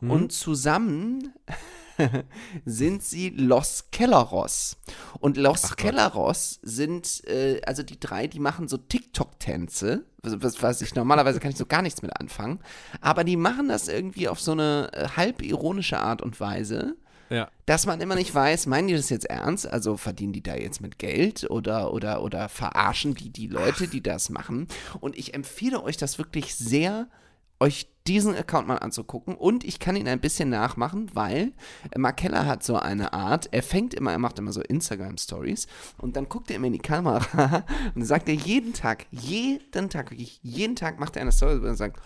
Und zusammen sind sie Los Kelleros. Und Los Kelleros sind, äh, also die drei, die machen so TikTok-Tänze, was, was, was ich normalerweise kann ich so gar nichts mit anfangen, aber die machen das irgendwie auf so eine äh, halb ironische Art und Weise Ja. dass man immer nicht weiß, meinen die das jetzt ernst? Also verdienen die da jetzt mit Geld oder, oder, oder verarschen die die Leute, die das machen? Und ich empfehle euch das wirklich sehr, euch diesen Account mal anzugucken und ich kann ihn ein bisschen nachmachen, weil äh, Mark Keller hat so eine Art, er fängt immer, er macht immer so Instagram-Stories und dann guckt er immer in die Kamera und sagt er jeden Tag, jeden Tag, wirklich jeden Tag macht er eine Story, er sagt,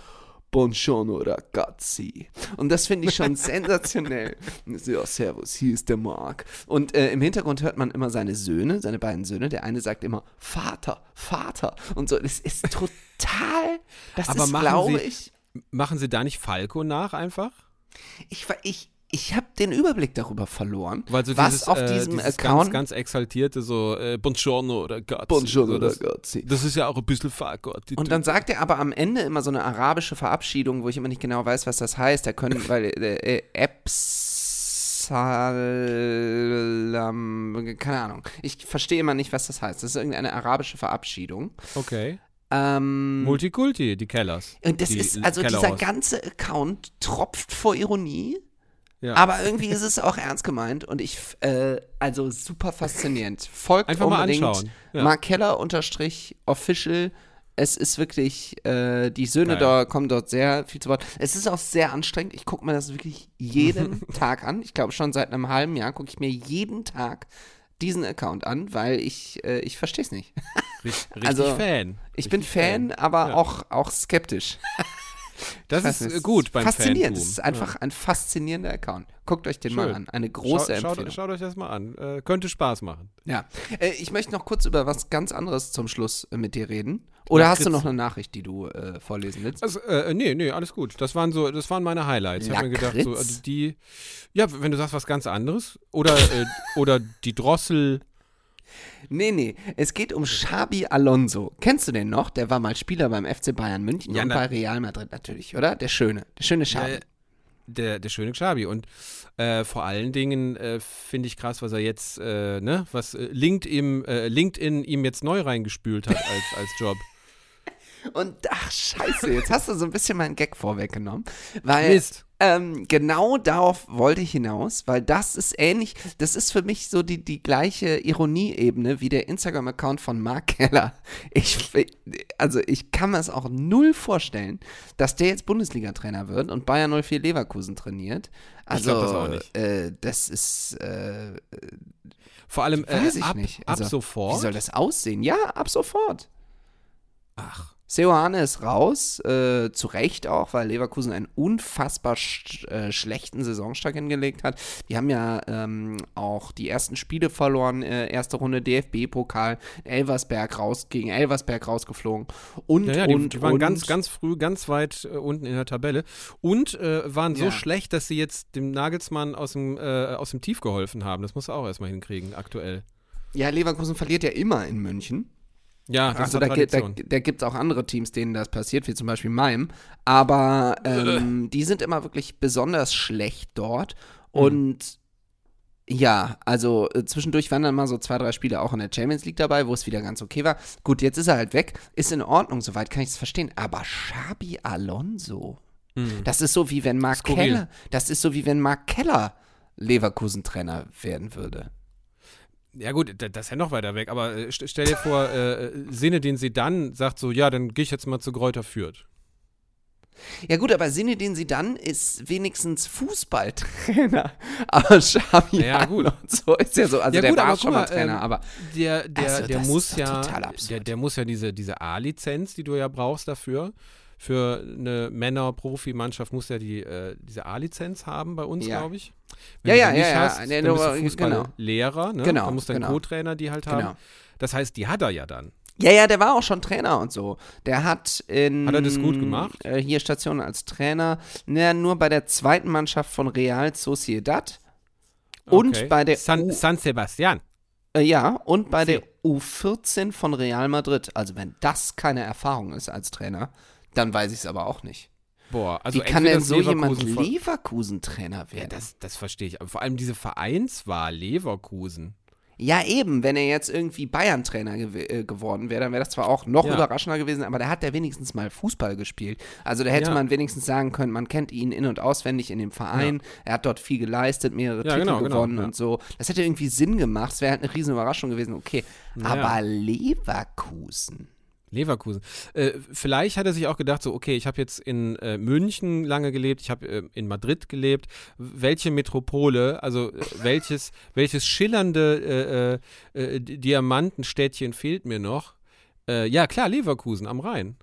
Buongiorno ragazzi. Und das finde ich schon sensationell. Ja, servus, hier ist der Mark. Und äh, im Hintergrund hört man immer seine Söhne, seine beiden Söhne. Der eine sagt immer Vater, Vater. Und so, das ist total, das Aber ist, machen glaube Sie- ich, Machen sie da nicht Falco nach einfach? ich, ich, ich habe den Überblick darüber verloren, Weil so was dieses, auf äh, diesem dieses Account ganz, ganz exaltierte so äh, Buongiorno oder Gott. Buongiorno so, das, ragazzi. das ist ja auch ein bisschen Falco. Und dann sagt er aber am Ende immer so eine arabische Verabschiedung, wo ich immer nicht genau weiß, was das heißt. Da können, weil äh, äh, Epsalam, keine Ahnung. Ich verstehe immer nicht, was das heißt. Das ist irgendeine arabische Verabschiedung. Okay. Ähm, Multikulti, die Kellers. und das die ist, also dieser Kellerhaus. ganze Account tropft vor Ironie. Ja. Aber irgendwie ist es auch ernst gemeint und ich, äh, also super faszinierend. Folgt Einfach mal unbedingt anschauen. Ja. Mark Keller unterstrich official. Es ist wirklich, äh, die Söhne da kommen dort sehr viel zu Wort. Es ist auch sehr anstrengend. Ich gucke mir das wirklich jeden Tag an. Ich glaube schon seit einem halben Jahr gucke ich mir jeden Tag diesen Account an, weil ich, äh, ich verstehe es nicht. Richtig, richtig also, Fan. Ich Richtig bin Fan, aber Ja. auch, auch skeptisch. Das ist nicht, gut beim Faszinierend. Fanboom. Es ist einfach ein faszinierender Account. Guckt euch den mal Schön. an. Eine Ja. große Schau, schaut, Empfehlung. schaut euch das mal an. Äh, könnte Spaß machen. Ja. Äh, ich möchte noch kurz über was ganz anderes zum Schluss äh, mit dir reden. Oder hast du noch eine Nachricht, die du äh, vorlesen willst? Also, äh, nee, nee, alles gut. Das waren so, das waren meine Highlights. Ich habe mir gedacht, so, also die, ja, wenn du sagst was ganz anderes. Oder, oder die Drossel. Nee, nee. Es geht um Xabi Alonso. Kennst du den noch? Der war mal Spieler beim FC Bayern München Ja, und bei Real Madrid natürlich, oder? Der Schöne. Der schöne Xabi. Äh, der, der schöne Xabi. Und äh, vor allen Dingen äh, finde ich krass, was er jetzt, äh, ne, was äh, LinkedIn, äh, LinkedIn ihm jetzt neu reingespült hat als, als Job. Und ach, scheiße, jetzt hast du so ein bisschen meinen Gag vorweggenommen. Weil Mist. Ähm, genau darauf wollte ich hinaus, weil das ist ähnlich, das ist für mich so die, die gleiche Ironieebene wie der Instagram-Account von Mark Keller. Ich, also ich kann mir es auch null vorstellen, dass der jetzt Bundesliga-Trainer wird und Bayern 04 Leverkusen trainiert. Also, glaub das auch nicht. Äh, das ist, äh, Vor allem äh, weiß ich ab, nicht. ab Also, sofort. wie soll das aussehen? Ja, ab sofort. Ach, Seoane ist raus, äh, zu Recht auch, weil Leverkusen einen unfassbar sch äh, schlechten Saisonstart hingelegt hat. Die haben ja ähm, auch die ersten Spiele verloren, äh, erste Runde DFB-Pokal, Elversberg raus, gegen Elversberg rausgeflogen und, Ja, ja, die, und, die waren und, ganz, ganz früh, ganz weit äh, unten in der Tabelle und äh, waren so Ja. schlecht, dass sie jetzt dem Nagelsmann aus dem, äh, aus dem Tief geholfen haben. Das muss er auch erstmal hinkriegen, aktuell. Ja, Leverkusen verliert ja immer in München. Ja, das Also ist da, gi- da, Tradition. da gibt es auch andere Teams, denen das passiert, wie zum Beispiel Maim. Aber ähm, die sind immer wirklich besonders schlecht dort. Mhm. Und ja, also äh, zwischendurch waren dann mal so zwei, drei Spiele auch in der Champions League dabei, wo es wieder ganz okay war. Gut, jetzt ist er halt weg. Ist in Ordnung, soweit kann ich es verstehen. Aber Xabi Alonso, Mhm. das ist so wie wenn Mark Skurril. Keller, das ist so wie wenn Mark Keller Leverkusen-Trainer werden würde. Ja gut, da- das ist ja noch weiter weg, aber äh, st stell dir vor, äh, Sinne, den sie dann sagt so, ja, dann gehe ich jetzt mal zu Gräuter Fürth. Ja gut, aber Sinedin Sidan ist wenigstens Fußballtrainer. Aber Xabi Ja, gut. Alonso ist ja so, also Ja, der gut, war aber schon mal Trainer, ähm, aber Der, der, Also, der muss ja, der, der muss ja diese, diese A-Lizenz, die du ja brauchst dafür, für eine Männer-Profi-Mannschaft muss ja die, äh, diese A-Lizenz haben bei uns, Ja. glaube ich. Ja, du ja, ja, ja. Hast, Nee, dann bist du genau. Fußballlehrer, ne? Genau, Da muss dein genau. Co-Trainer die halt haben. Genau. Das heißt, die hat er ja dann. ja, ja, der war auch schon Trainer und so. Der hat in Hat er das gut gemacht? Äh, hier Station als Trainer, ne, nur bei der zweiten Mannschaft von Real Sociedad und Okay. bei der San, U San Sebastian. Äh, ja, und bei Sie. der U14 von Real Madrid. Also wenn das keine Erfahrung ist als Trainer, dann weiß ich es aber auch nicht. Boah, also Wie kann denn so jemand Leverkusen-Trainer Ja, werden? das, das verstehe ich. Aber vor allem diese Vereinswahl Leverkusen. Ja, eben, wenn er jetzt irgendwie Bayern-Trainer gew äh, geworden wäre, dann wäre das zwar auch noch Ja. überraschender gewesen, aber da hat er wenigstens mal Fußball gespielt. Also da hätte Ja. man wenigstens sagen können, man kennt ihn in- und auswendig in dem Verein, er hat dort viel geleistet, mehrere Ja, Titel genau, genau, gewonnen ja. und so. Das hätte irgendwie Sinn gemacht, es wäre halt eine riesen Überraschung gewesen, okay. Ja. Aber Leverkusen. Leverkusen. Äh, vielleicht hat er sich auch gedacht, so, okay, ich habe jetzt in äh, München lange gelebt, ich habe äh, in Madrid gelebt. Welche Metropole, also äh, welches, welches schillernde äh, äh, Diamantenstädtchen fehlt mir noch? Ja, klar, Leverkusen am Rhein.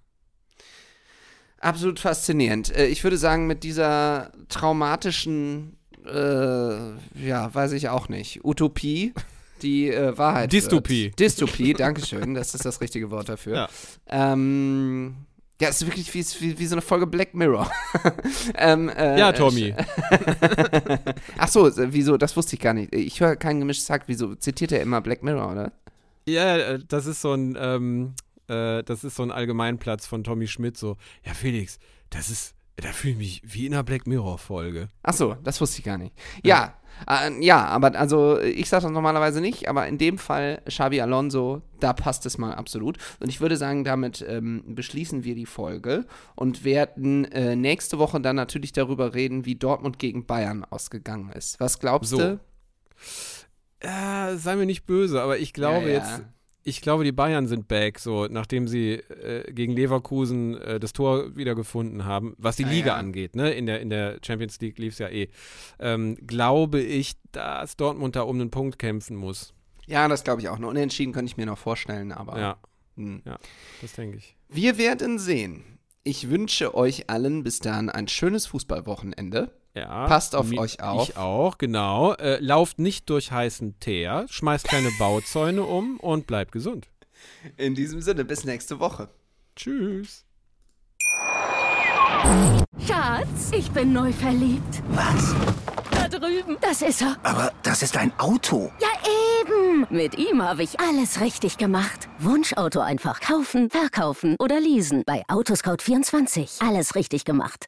Absolut faszinierend. Ich würde sagen, mit dieser traumatischen, ja, weiß ich auch nicht, Utopie, die äh, Wahrheit. Dystopie. Wird. Dystopie, Dankeschön, das ist das richtige Wort dafür. Ja. Ähm, ja, es ist wirklich wie, wie, wie so eine Folge Black Mirror. ähm, äh, Ja, Tommy. Ach so, äh, wieso? Das wusste ich gar nicht. Ich höre kein gemischtes Hack. Wieso zitiert er immer Black Mirror, oder? Ja, äh, das ist so ein, ähm, äh, das ist so ein Allgemeinplatz von Tommy Schmidt. So, ja, Felix, das ist, da fühle ich mich wie in einer Black Mirror-Folge. Ach so, das wusste ich gar nicht. Ja, äh, ja, aber also ich sage das normalerweise nicht, aber in dem Fall Xabi Alonso, da passt es mal absolut. Und ich würde sagen, damit ähm, beschließen wir die Folge und werden äh, nächste Woche dann natürlich darüber reden, wie Dortmund gegen Bayern ausgegangen ist. Was glaubst So. du? Äh, sei mir nicht böse, aber ich glaube Ja, ja. jetzt, ich glaube, die Bayern sind back, so nachdem sie äh, gegen Leverkusen äh, das Tor wieder gefunden haben, was die Ja, Liga ja. angeht, ne? In der, in der Champions League lief es ja eh. Ähm, glaube ich, dass Dortmund da um einen Punkt kämpfen muss. Ja, das glaube ich auch. Eine Unentschieden könnte ich mir noch vorstellen, aber. Ja, Hm. ja, das denke ich. Wir werden sehen. Ich wünsche euch allen bis dahin ein schönes Fußballwochenende. Ja, Passt auf euch auf. Ich auch, genau. Äh, lauft nicht durch heißen Teer, schmeißt keine Bauzäune um und bleibt gesund. In diesem Sinne, bis nächste Woche. Tschüss. Schatz, ich bin neu verliebt. Was? Da drüben. Das ist er. Aber das ist ein Auto. Ja, eben. Mit ihm habe ich alles richtig gemacht. Wunschauto einfach kaufen, verkaufen oder leasen. Bei Autoscout24. Alles richtig gemacht.